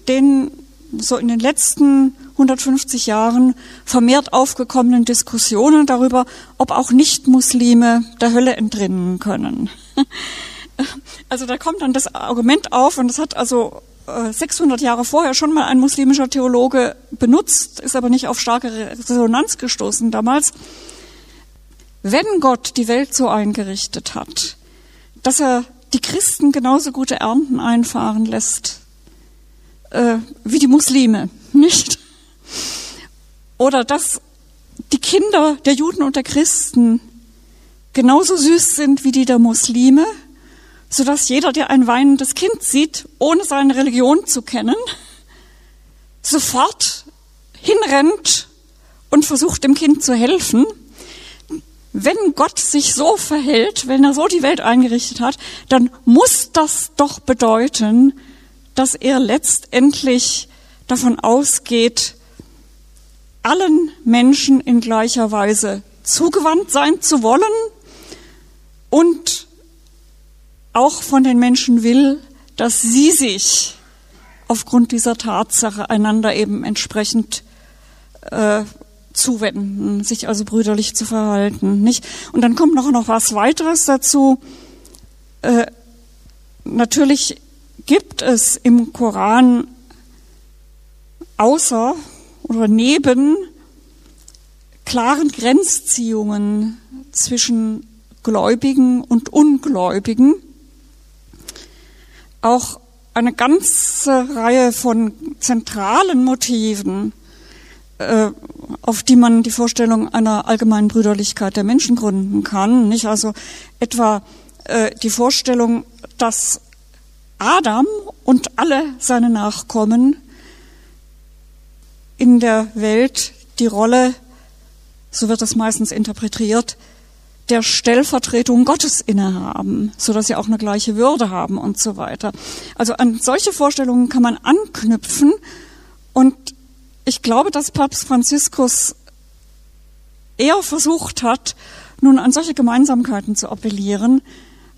den, so in den letzten 150 Jahren vermehrt aufgekommenen Diskussionen darüber, ob auch Nicht-Muslime der Hölle entrinnen können. Also da kommt dann das Argument auf, und das hat also 600 äh, Jahre vorher schon mal ein muslimischer Theologe benutzt, ist aber nicht auf starke Resonanz gestoßen damals wenn Gott die Welt so eingerichtet hat, dass er die Christen genauso gute Ernten einfahren lässt äh, wie die Muslime, nicht? Oder dass die Kinder der Juden und der Christen genauso süß sind wie die der Muslime, so dass jeder, der ein weinendes Kind sieht, ohne seine Religion zu kennen, sofort hinrennt und versucht dem Kind zu helfen wenn Gott sich so verhält, wenn er so die Welt eingerichtet hat, dann muss das doch bedeuten, dass er letztendlich davon ausgeht, allen Menschen in gleicher Weise zugewandt sein zu wollen und auch von den Menschen will, dass sie sich aufgrund dieser Tatsache einander eben entsprechend äh, zuwenden, sich also brüderlich zu verhalten, nicht? Und dann kommt noch noch was weiteres dazu. Äh, natürlich gibt es im Koran außer oder neben klaren Grenzziehungen zwischen Gläubigen und Ungläubigen auch eine ganze Reihe von zentralen Motiven, auf die man die Vorstellung einer allgemeinen Brüderlichkeit der Menschen gründen kann. Nicht also etwa äh, die Vorstellung, dass Adam und alle seine Nachkommen in der Welt die Rolle, so wird das meistens interpretiert, der Stellvertretung Gottes innehaben, so dass sie auch eine gleiche Würde haben und so weiter. Also an solche Vorstellungen kann man anknüpfen und ich glaube, dass Papst Franziskus eher versucht hat, nun an solche Gemeinsamkeiten zu appellieren,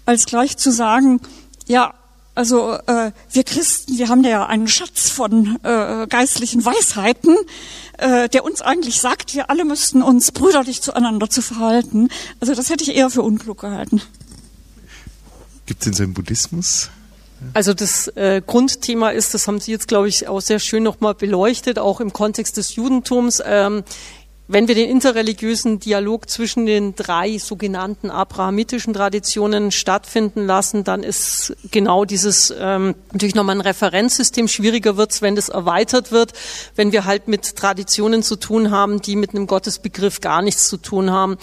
als gleich zu sagen, ja, also äh, wir Christen, wir haben ja einen Schatz von äh, geistlichen Weisheiten, äh, der uns eigentlich sagt, wir alle müssten uns brüderlich zueinander zu verhalten. Also das hätte ich eher für unklug gehalten. Gibt es denn so im Buddhismus also das äh, Grundthema ist, das haben Sie jetzt, glaube ich, auch sehr schön nochmal beleuchtet, auch im Kontext des Judentums. Ähm, wenn wir den interreligiösen Dialog zwischen den drei sogenannten abrahamitischen Traditionen stattfinden lassen, dann ist genau dieses ähm, natürlich nochmal ein Referenzsystem schwieriger wird, wenn das erweitert wird, wenn wir halt mit Traditionen zu tun haben, die mit einem Gottesbegriff gar nichts zu tun haben.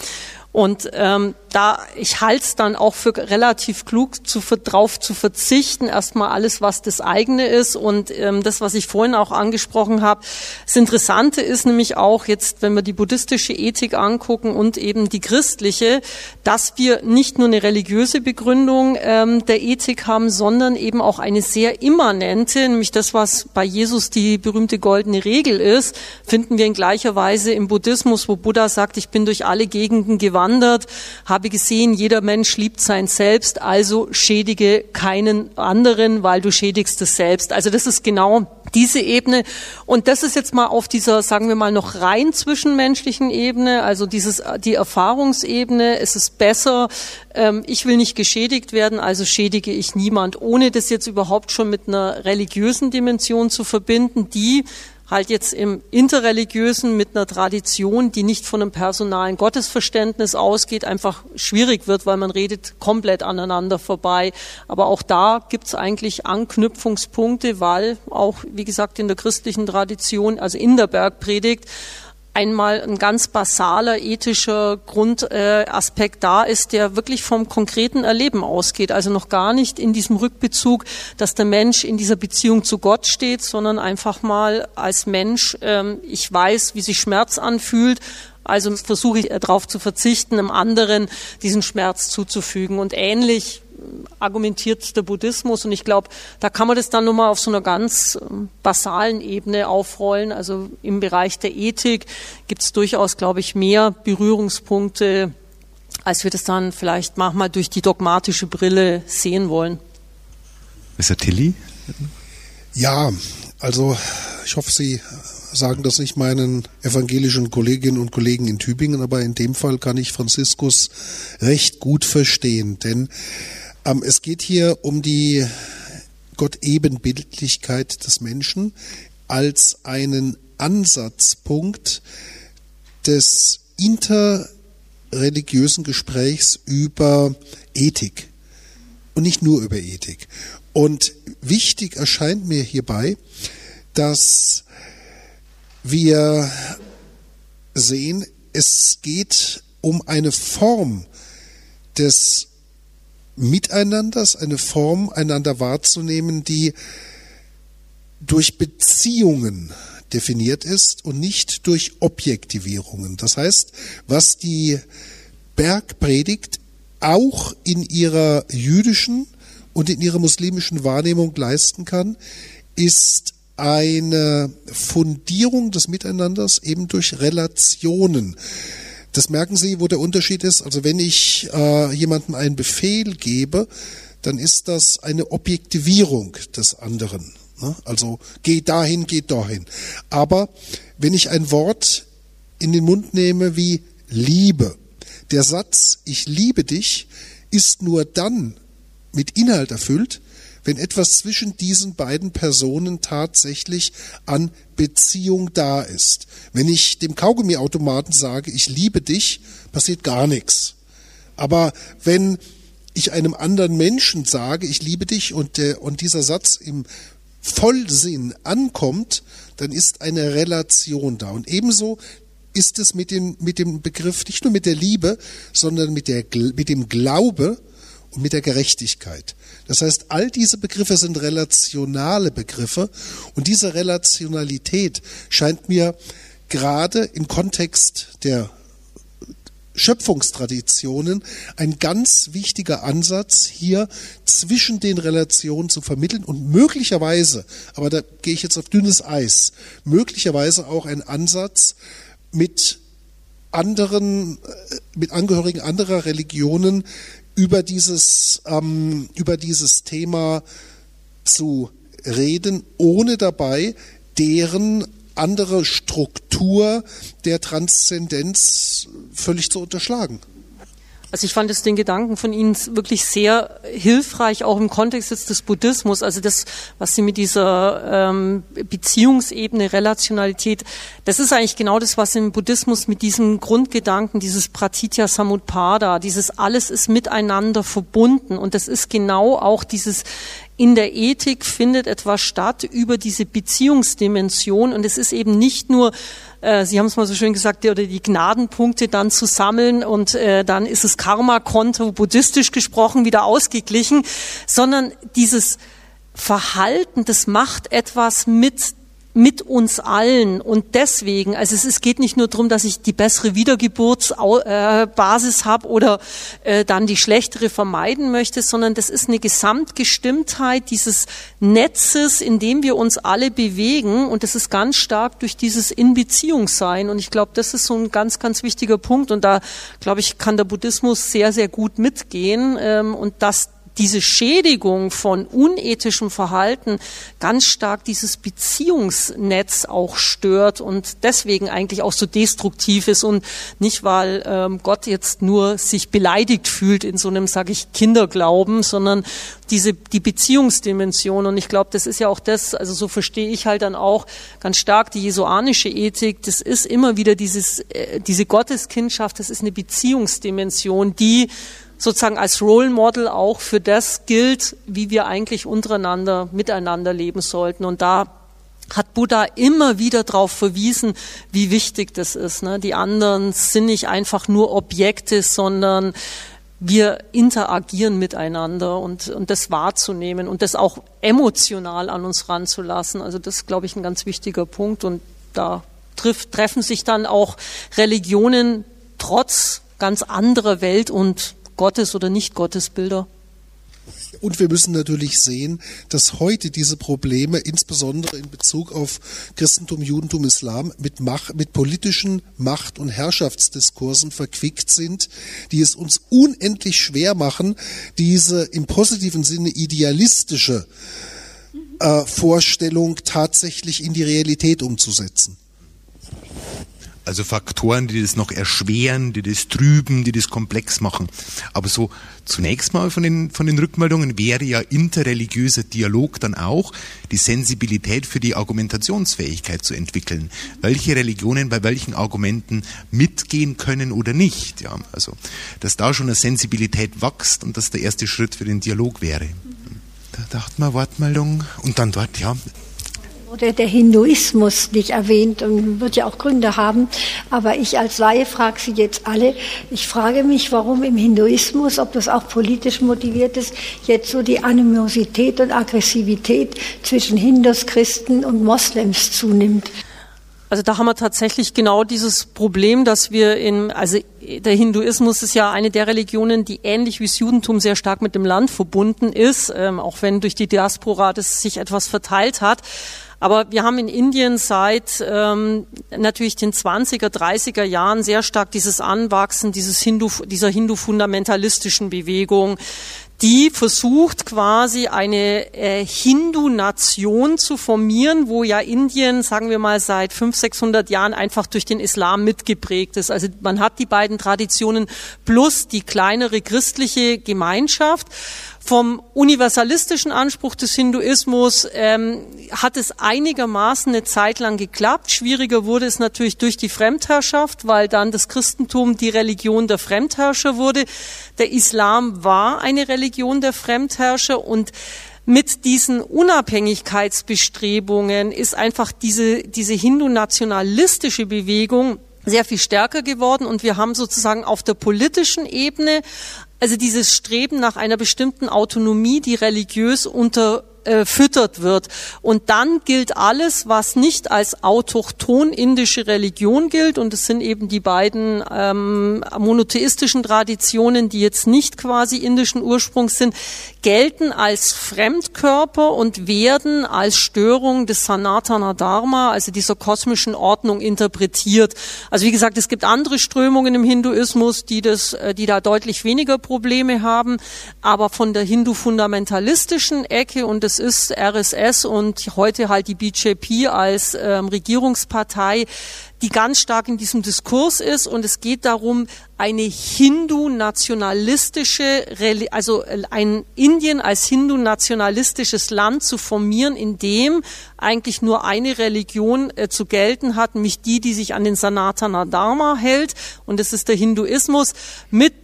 Und ähm, da ich halte es dann auch für relativ klug, zu, drauf zu verzichten, erstmal alles, was das eigene ist. Und ähm, das, was ich vorhin auch angesprochen habe, das Interessante ist nämlich auch jetzt, wenn wir die buddhistische Ethik angucken und eben die christliche, dass wir nicht nur eine religiöse Begründung ähm, der Ethik haben, sondern eben auch eine sehr immanente, nämlich das, was bei Jesus die berühmte goldene Regel ist, finden wir in gleicher Weise im Buddhismus, wo Buddha sagt, ich bin durch alle Gegenden gewandt gewandert, habe gesehen, jeder Mensch liebt sein Selbst, also schädige keinen anderen, weil du schädigst es selbst. Also das ist genau diese Ebene. Und das ist jetzt mal auf dieser, sagen wir mal, noch rein zwischenmenschlichen Ebene, also dieses, die Erfahrungsebene. Es ist besser, ähm, ich will nicht geschädigt werden, also schädige ich niemand, ohne das jetzt überhaupt schon mit einer religiösen Dimension zu verbinden, die halt jetzt im interreligiösen mit einer Tradition, die nicht von einem personalen Gottesverständnis ausgeht, einfach schwierig wird, weil man redet komplett aneinander vorbei. Aber auch da gibt es eigentlich Anknüpfungspunkte, weil auch, wie gesagt, in der christlichen Tradition, also in der Bergpredigt, einmal ein ganz basaler ethischer Grundaspekt äh, da ist, der wirklich vom konkreten Erleben ausgeht. Also noch gar nicht in diesem Rückbezug, dass der Mensch in dieser Beziehung zu Gott steht, sondern einfach mal als Mensch, ähm, ich weiß, wie sich Schmerz anfühlt, also versuche ich darauf zu verzichten, einem anderen diesen Schmerz zuzufügen. Und ähnlich argumentiert der Buddhismus. Und ich glaube, da kann man das dann nochmal auf so einer ganz ähm, basalen Ebene aufrollen. Also im Bereich der Ethik gibt es durchaus, glaube ich, mehr Berührungspunkte, als wir das dann vielleicht manchmal durch die dogmatische Brille sehen wollen. Er Tilly? Ja, also ich hoffe, Sie sagen das nicht meinen evangelischen Kolleginnen und Kollegen in Tübingen, aber in dem Fall kann ich Franziskus recht gut verstehen, denn es geht hier um die Gott-Ebenbildlichkeit des Menschen als einen Ansatzpunkt des interreligiösen Gesprächs über Ethik und nicht nur über Ethik. Und wichtig erscheint mir hierbei, dass wir sehen, es geht um eine Form des Miteinanders, eine Form, einander wahrzunehmen, die durch Beziehungen definiert ist und nicht durch Objektivierungen. Das heißt, was die Bergpredigt auch in ihrer jüdischen und in ihrer muslimischen Wahrnehmung leisten kann, ist eine Fundierung des Miteinanders eben durch Relationen. Das merken Sie, wo der Unterschied ist. Also wenn ich äh, jemandem einen Befehl gebe, dann ist das eine Objektivierung des anderen. Ne? Also geh dahin, geh dahin. Aber wenn ich ein Wort in den Mund nehme wie Liebe, der Satz Ich liebe dich ist nur dann mit Inhalt erfüllt, wenn etwas zwischen diesen beiden Personen tatsächlich an Beziehung da ist. Wenn ich dem Kaugummiautomaten sage, ich liebe dich, passiert gar nichts. Aber wenn ich einem anderen Menschen sage, ich liebe dich und, der, und dieser Satz im Vollsinn ankommt, dann ist eine Relation da. Und ebenso ist es mit dem, mit dem Begriff, nicht nur mit der Liebe, sondern mit, der, mit dem Glaube und mit der Gerechtigkeit. Das heißt, all diese Begriffe sind relationale Begriffe und diese Relationalität scheint mir gerade im Kontext der Schöpfungstraditionen ein ganz wichtiger Ansatz, hier zwischen den Relationen zu vermitteln und möglicherweise, aber da gehe ich jetzt auf dünnes Eis, möglicherweise auch ein Ansatz mit anderen, äh, mit Angehörigen anderer Religionen über dieses, ähm, über dieses Thema zu reden, ohne dabei deren andere Struktur der Transzendenz völlig zu unterschlagen. Also ich fand es den Gedanken von Ihnen wirklich sehr hilfreich, auch im Kontext jetzt des Buddhismus. Also das, was Sie mit dieser ähm, Beziehungsebene, Relationalität, das ist eigentlich genau das, was im Buddhismus mit diesem Grundgedanken, dieses Pratitya Samutpada, dieses alles ist miteinander verbunden. Und das ist genau auch dieses in der Ethik findet etwas statt über diese Beziehungsdimension und es ist eben nicht nur äh, Sie haben es mal so schön gesagt, oder die Gnadenpunkte dann zu sammeln und äh, dann ist das Karma-Konto buddhistisch gesprochen wieder ausgeglichen, sondern dieses Verhalten, das macht etwas mit mit uns allen. Und deswegen, also es, es geht nicht nur darum, dass ich die bessere Wiedergeburtsbasis habe oder äh, dann die schlechtere vermeiden möchte, sondern das ist eine Gesamtgestimmtheit dieses Netzes, in dem wir uns alle bewegen. Und das ist ganz stark durch dieses In-Beziehung-Sein. Und ich glaube, das ist so ein ganz, ganz wichtiger Punkt. Und da, glaube ich, kann der Buddhismus sehr, sehr gut mitgehen. Ähm, und dass diese Schädigung von unethischem Verhalten ganz stark dieses Beziehungsnetz auch stört und deswegen eigentlich auch so destruktiv ist und nicht, weil ähm, Gott jetzt nur sich beleidigt fühlt in so einem, sage ich, Kinderglauben, sondern diese die Beziehungsdimension und ich glaube, das ist ja auch das, also so verstehe ich halt dann auch ganz stark die jesuanische Ethik. Das ist immer wieder dieses äh, diese Gotteskindschaft. Das ist eine Beziehungsdimension, die sozusagen als Role Model auch für das gilt, wie wir eigentlich untereinander, miteinander leben sollten. Und da hat Buddha immer wieder darauf verwiesen, wie wichtig das ist. Ne? Die anderen sind nicht einfach nur Objekte, sondern wir interagieren miteinander und, und das wahrzunehmen und das auch emotional an uns ranzulassen. Also das ist, glaube ich, ein ganz wichtiger Punkt. Und da trifft, treffen sich dann auch Religionen trotz ganz anderer Welt- und Gottes- oder Nicht-Gottesbilder. Und wir müssen natürlich sehen, dass heute diese Probleme, insbesondere in Bezug auf Christentum, Judentum, Islam, mit, Macht, mit politischen Macht- und Herrschaftsdiskursen verquickt sind, die es uns unendlich schwer machen, diese im positiven Sinne idealistische äh, Vorstellung tatsächlich in die Realität umzusetzen. Also Faktoren, die das noch erschweren, die das trüben, die das komplex machen. Aber so zunächst mal von den, von den Rückmeldungen wäre ja interreligiöser Dialog dann auch die Sensibilität für die Argumentationsfähigkeit zu entwickeln. Welche Religionen bei welchen Argumenten mitgehen können oder nicht. Ja, also, dass da schon eine Sensibilität wächst und das der erste Schritt für den Dialog wäre. Da dachte man Wortmeldung und dann dort, ja, oder der Hinduismus nicht erwähnt und wird ja auch Gründe haben. Aber ich als Laie frage Sie jetzt alle. Ich frage mich, warum im Hinduismus, ob das auch politisch motiviert ist, jetzt so die Animosität und Aggressivität zwischen Hindus, Christen und Moslems zunimmt. Also da haben wir tatsächlich genau dieses Problem, dass wir in, also der Hinduismus ist ja eine der Religionen, die ähnlich wie das Judentum sehr stark mit dem Land verbunden ist, ähm, auch wenn durch die Diaspora das sich etwas verteilt hat. Aber wir haben in Indien seit ähm, natürlich den 20er, 30er Jahren sehr stark dieses Anwachsen dieses Hindu, dieser Hindu-fundamentalistischen Bewegung, die versucht quasi eine äh, Hindu-Nation zu formieren, wo ja Indien, sagen wir mal, seit 500, 600 Jahren einfach durch den Islam mitgeprägt ist. Also man hat die beiden Traditionen plus die kleinere christliche Gemeinschaft. Vom universalistischen Anspruch des Hinduismus ähm, hat es einigermaßen eine Zeit lang geklappt. Schwieriger wurde es natürlich durch die Fremdherrschaft, weil dann das Christentum die Religion der Fremdherrscher wurde. Der Islam war eine Religion der Fremdherrscher und mit diesen Unabhängigkeitsbestrebungen ist einfach diese, diese hindu-nationalistische Bewegung sehr viel stärker geworden und wir haben sozusagen auf der politischen Ebene also dieses Streben nach einer bestimmten Autonomie, die religiös unter äh, füttert wird. Und dann gilt alles, was nicht als autochthon indische Religion gilt, und es sind eben die beiden ähm, monotheistischen Traditionen, die jetzt nicht quasi indischen Ursprungs sind, gelten als Fremdkörper und werden als Störung des Sanatana Dharma, also dieser kosmischen Ordnung, interpretiert. Also wie gesagt, es gibt andere Strömungen im Hinduismus, die das, äh, die da deutlich weniger Probleme haben, aber von der Hindu-fundamentalistischen Ecke und des das ist RSS und heute halt die BJP als ähm, Regierungspartei, die ganz stark in diesem Diskurs ist. Und es geht darum, eine hindu-nationalistische, also äh, ein Indien als hindu-nationalistisches Land zu formieren, in dem eigentlich nur eine Religion äh, zu gelten hat, nämlich die, die sich an den Sanatana Dharma hält. Und das ist der Hinduismus mit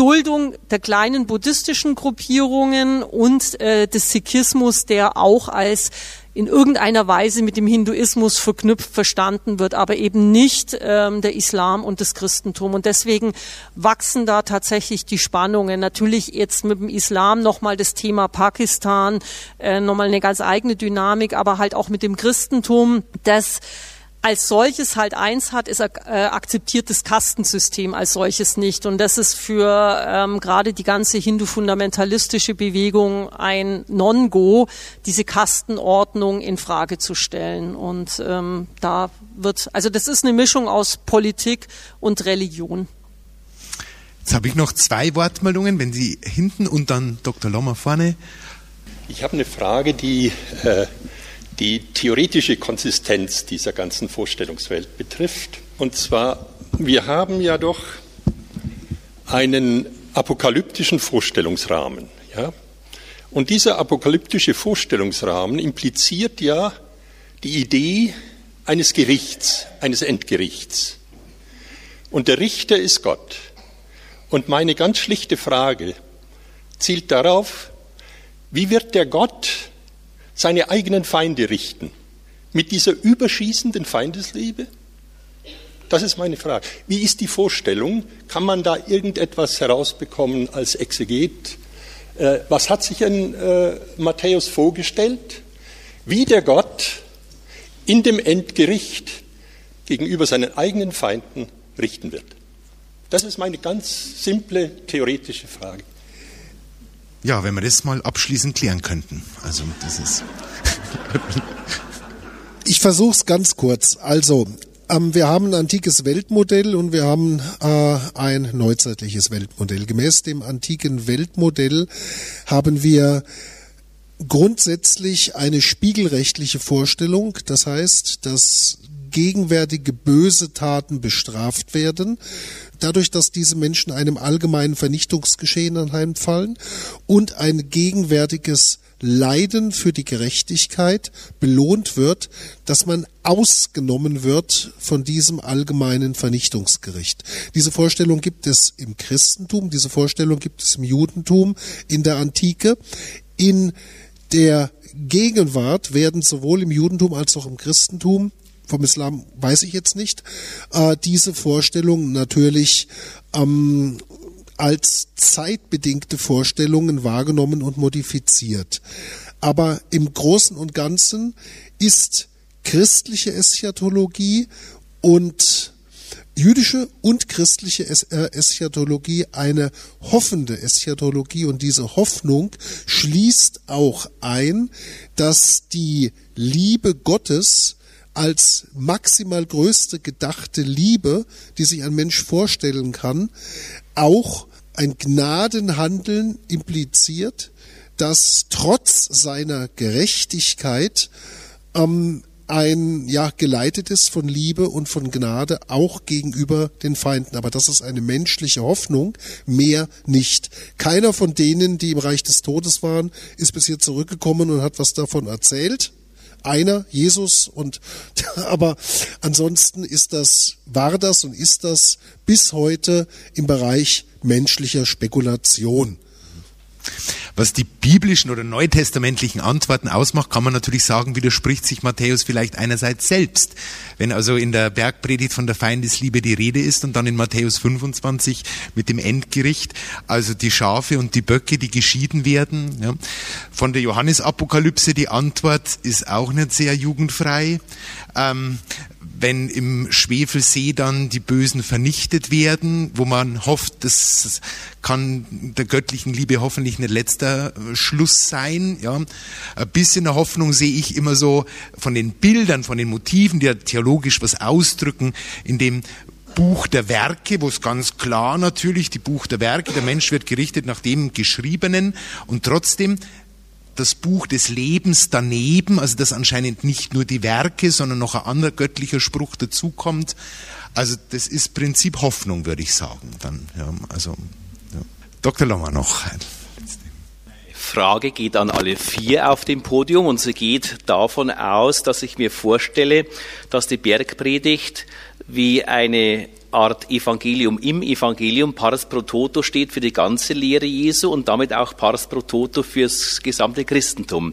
Duldung der kleinen buddhistischen Gruppierungen und äh, des Sikhismus, der auch als in irgendeiner Weise mit dem Hinduismus verknüpft verstanden wird, aber eben nicht ähm, der Islam und das Christentum. Und deswegen wachsen da tatsächlich die Spannungen. Natürlich jetzt mit dem Islam nochmal das Thema Pakistan, äh, nochmal eine ganz eigene Dynamik, aber halt auch mit dem Christentum, das als solches halt eins hat, ist äh, akzeptiertes Kastensystem als solches nicht. Und das ist für ähm, gerade die ganze hindu-fundamentalistische Bewegung ein Non-Go, diese Kastenordnung in Frage zu stellen. Und ähm, da wird, also das ist eine Mischung aus Politik und Religion. Jetzt habe ich noch zwei Wortmeldungen, wenn Sie hinten und dann Dr. Lommer vorne. Ich habe eine Frage, die äh, die theoretische Konsistenz dieser ganzen Vorstellungswelt betrifft. Und zwar, wir haben ja doch einen apokalyptischen Vorstellungsrahmen. Ja? Und dieser apokalyptische Vorstellungsrahmen impliziert ja die Idee eines Gerichts, eines Endgerichts. Und der Richter ist Gott. Und meine ganz schlichte Frage zielt darauf, wie wird der Gott seine eigenen Feinde richten. Mit dieser überschießenden Feindesliebe? Das ist meine Frage. Wie ist die Vorstellung? Kann man da irgendetwas herausbekommen als Exeget? Äh, was hat sich ein äh, Matthäus vorgestellt? Wie der Gott in dem Endgericht gegenüber seinen eigenen Feinden richten wird. Das ist meine ganz simple theoretische Frage. Ja, wenn wir das mal abschließend klären könnten. Also, das ist. ich versuche es ganz kurz. Also, ähm, wir haben ein antikes Weltmodell und wir haben äh, ein neuzeitliches Weltmodell. Gemäß dem antiken Weltmodell haben wir grundsätzlich eine spiegelrechtliche Vorstellung. Das heißt, dass gegenwärtige böse Taten bestraft werden dadurch, dass diese Menschen einem allgemeinen Vernichtungsgeschehen anheimfallen und ein gegenwärtiges Leiden für die Gerechtigkeit belohnt wird, dass man ausgenommen wird von diesem allgemeinen Vernichtungsgericht. Diese Vorstellung gibt es im Christentum, diese Vorstellung gibt es im Judentum, in der Antike. In der Gegenwart werden sowohl im Judentum als auch im Christentum vom Islam weiß ich jetzt nicht, äh, diese Vorstellung natürlich ähm, als zeitbedingte Vorstellungen wahrgenommen und modifiziert. Aber im Großen und Ganzen ist christliche Eschatologie und jüdische und christliche äh, Eschatologie eine hoffende Eschatologie und diese Hoffnung schließt auch ein, dass die Liebe Gottes als maximal größte gedachte Liebe, die sich ein Mensch vorstellen kann, auch ein Gnadenhandeln impliziert, das trotz seiner Gerechtigkeit ähm, ein ja geleitet ist von Liebe und von Gnade auch gegenüber den Feinden. Aber das ist eine menschliche Hoffnung, mehr nicht. Keiner von denen, die im Reich des Todes waren, ist bis hier zurückgekommen und hat was davon erzählt. Einer, Jesus, und aber ansonsten ist das, war das und ist das bis heute im Bereich menschlicher Spekulation. Was die biblischen oder neutestamentlichen Antworten ausmacht, kann man natürlich sagen, widerspricht sich Matthäus vielleicht einerseits selbst. Wenn also in der Bergpredigt von der Feindesliebe die Rede ist und dann in Matthäus 25 mit dem Endgericht, also die Schafe und die Böcke, die geschieden werden. Ja. Von der Johannesapokalypse die Antwort ist auch nicht sehr jugendfrei. Ähm, wenn im Schwefelsee dann die Bösen vernichtet werden, wo man hofft, das kann der göttlichen Liebe hoffentlich nicht letzter äh, Schluss sein. Ja. Ein bisschen eine Hoffnung sehe ich immer so von den Bildern, von den Motiven, die ja theologisch was ausdrücken, in dem Buch der Werke, wo es ganz klar natürlich, die Buch der Werke, der Mensch wird gerichtet nach dem Geschriebenen und trotzdem das Buch des Lebens daneben, also dass anscheinend nicht nur die Werke, sondern noch ein anderer göttlicher Spruch dazukommt. Also das ist Prinzip Hoffnung, würde ich sagen. Dann, ja, also, ja. Dr. Longer noch. Frage geht an alle vier auf dem Podium und sie geht davon aus, dass ich mir vorstelle, dass die Bergpredigt wie eine Art Evangelium im Evangelium. Pars pro toto steht für die ganze Lehre Jesu und damit auch Pars pro toto fürs gesamte Christentum.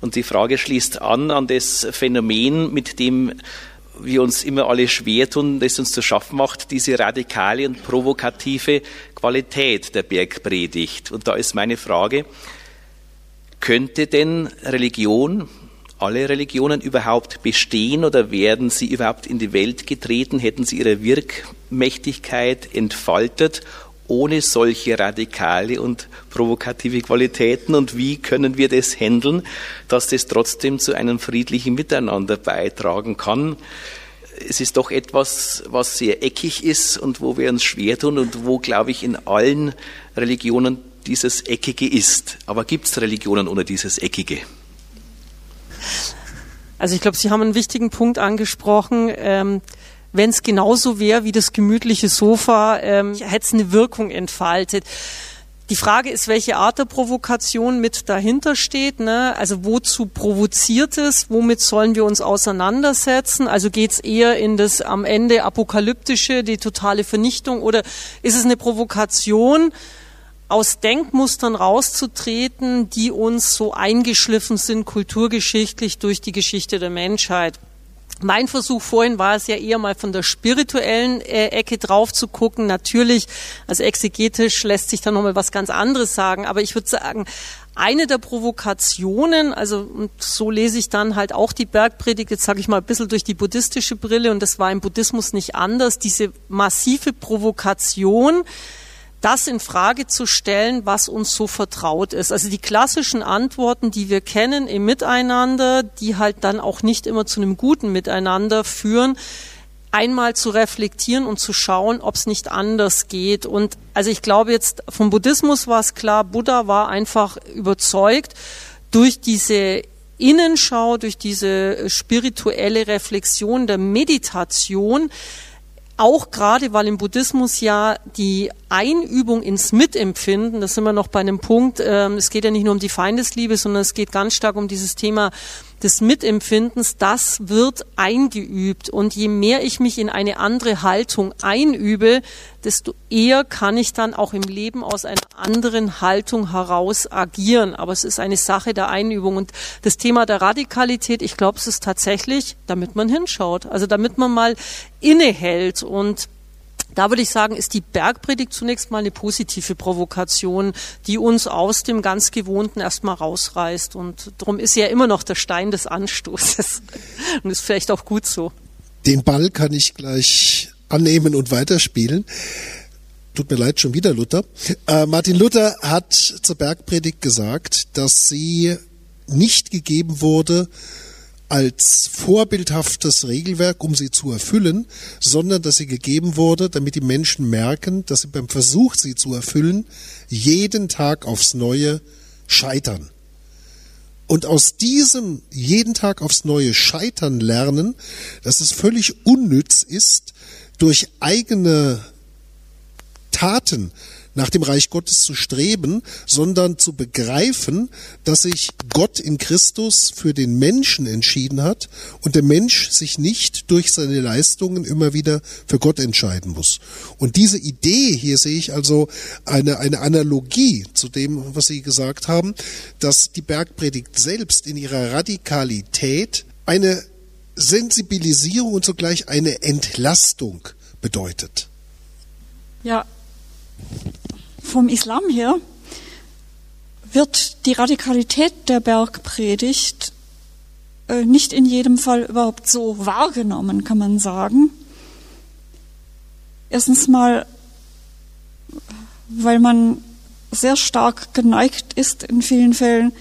Und die Frage schließt an an das Phänomen, mit dem wir uns immer alle schwer tun, das uns zu schaffen macht, diese radikale und provokative Qualität der Bergpredigt. Und da ist meine Frage, könnte denn Religion, alle Religionen überhaupt bestehen oder werden sie überhaupt in die Welt getreten? Hätten sie ihre Wirkmächtigkeit entfaltet ohne solche radikale und provokative Qualitäten? Und wie können wir das handeln, dass das trotzdem zu einem friedlichen Miteinander beitragen kann? Es ist doch etwas, was sehr eckig ist und wo wir uns schwer tun und wo, glaube ich, in allen Religionen dieses Eckige ist. Aber gibt es Religionen ohne dieses Eckige? Also ich glaube, Sie haben einen wichtigen Punkt angesprochen. Ähm, Wenn es genauso wäre wie das gemütliche Sofa, ähm, hätte es eine Wirkung entfaltet. Die Frage ist, welche Art der Provokation mit dahinter steht. Ne? Also wozu provoziert es? Womit sollen wir uns auseinandersetzen? Also geht es eher in das am Ende apokalyptische, die totale Vernichtung, oder ist es eine Provokation? aus Denkmustern rauszutreten, die uns so eingeschliffen sind kulturgeschichtlich durch die Geschichte der Menschheit. Mein Versuch vorhin war es ja eher mal von der spirituellen äh, Ecke drauf zu gucken. Natürlich, also exegetisch lässt sich da nochmal was ganz anderes sagen, aber ich würde sagen, eine der Provokationen, also und so lese ich dann halt auch die Bergpredigt, jetzt sage ich mal ein bisschen durch die buddhistische Brille und das war im Buddhismus nicht anders, diese massive Provokation, das in Frage zu stellen, was uns so vertraut ist. Also die klassischen Antworten, die wir kennen im Miteinander, die halt dann auch nicht immer zu einem guten Miteinander führen, einmal zu reflektieren und zu schauen, ob es nicht anders geht. Und also ich glaube jetzt vom Buddhismus war es klar, Buddha war einfach überzeugt durch diese Innenschau, durch diese spirituelle Reflexion der Meditation, auch gerade, weil im Buddhismus ja die Einübung ins Mitempfinden, das sind wir noch bei einem Punkt, ähm, es geht ja nicht nur um die Feindesliebe, sondern es geht ganz stark um dieses Thema des Mitempfindens, das wird eingeübt. Und je mehr ich mich in eine andere Haltung einübe, desto eher kann ich dann auch im Leben aus einer anderen Haltung heraus agieren. Aber es ist eine Sache der Einübung. Und das Thema der Radikalität, ich glaube, es ist tatsächlich, damit man hinschaut. Also damit man mal innehält und Da würde ich sagen, ist die Bergpredigt zunächst mal eine positive Provokation, die uns aus dem ganz Gewohnten erstmal rausreißt. Und darum ist sie ja immer noch der Stein des Anstoßes. Und ist vielleicht auch gut so. Den Ball kann ich gleich annehmen und weiterspielen. Tut mir leid, schon wieder Luther. Äh, Martin Luther hat zur Bergpredigt gesagt, dass sie nicht gegeben wurde, als vorbildhaftes Regelwerk, um sie zu erfüllen, sondern dass sie gegeben wurde, damit die Menschen merken, dass sie beim Versuch, sie zu erfüllen, jeden Tag aufs Neue scheitern. Und aus diesem jeden Tag aufs Neue scheitern lernen, dass es völlig unnütz ist, durch eigene Taten nach dem Reich Gottes zu streben, sondern zu begreifen, dass sich Gott in Christus für den Menschen entschieden hat und der Mensch sich nicht durch seine Leistungen immer wieder für Gott entscheiden muss. Und diese Idee, hier sehe ich also eine, eine Analogie zu dem, was Sie gesagt haben, dass die Bergpredigt selbst in ihrer Radikalität eine Sensibilisierung und zugleich eine Entlastung bedeutet. Ja, vom Islam her wird die Radikalität der Bergpredigt äh, nicht in jedem Fall überhaupt so wahrgenommen, kann man sagen. Erstens mal, weil man sehr stark geneigt ist, in vielen Fällen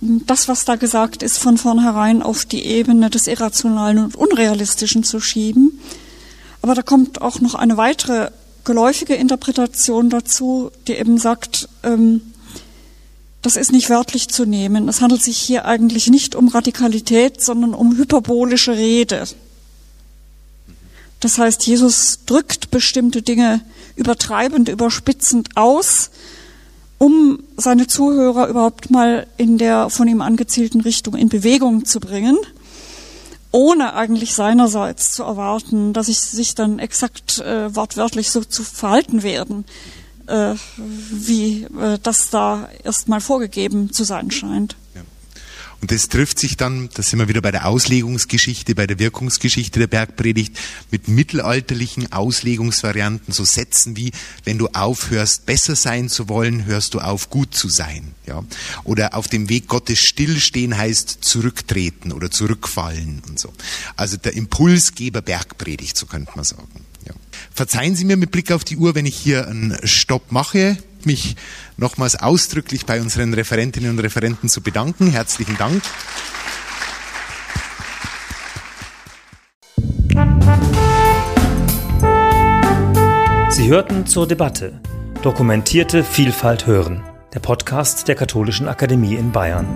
das, was da gesagt ist, von vornherein auf die Ebene des Irrationalen und Unrealistischen zu schieben. Aber da kommt auch noch eine weitere geläufige Interpretation dazu, die eben sagt, ähm, das ist nicht wörtlich zu nehmen. Es handelt sich hier eigentlich nicht um Radikalität, sondern um hyperbolische Rede. Das heißt, Jesus drückt bestimmte Dinge übertreibend, überspitzend aus, um seine Zuhörer überhaupt mal in der von ihm angezielten Richtung in Bewegung zu bringen ohne eigentlich seinerseits zu erwarten, dass ich sich dann exakt äh, wortwörtlich so zu verhalten werden, äh, wie äh, das da erstmal vorgegeben zu sein scheint. Und das trifft sich dann, da sind wir wieder bei der Auslegungsgeschichte, bei der Wirkungsgeschichte der Bergpredigt, mit mittelalterlichen Auslegungsvarianten, so Sätzen wie, wenn du aufhörst, besser sein zu wollen, hörst du auf, gut zu sein. Ja? Oder auf dem Weg Gottes stillstehen heißt zurücktreten oder zurückfallen und so. Also der Impulsgeber Bergpredigt, so könnte man sagen. Ja. Verzeihen Sie mir mit Blick auf die Uhr, wenn ich hier einen Stopp mache mich nochmals ausdrücklich bei unseren Referentinnen und Referenten zu bedanken. Herzlichen Dank. Sie hörten zur Debatte Dokumentierte Vielfalt hören, der Podcast der Katholischen Akademie in Bayern.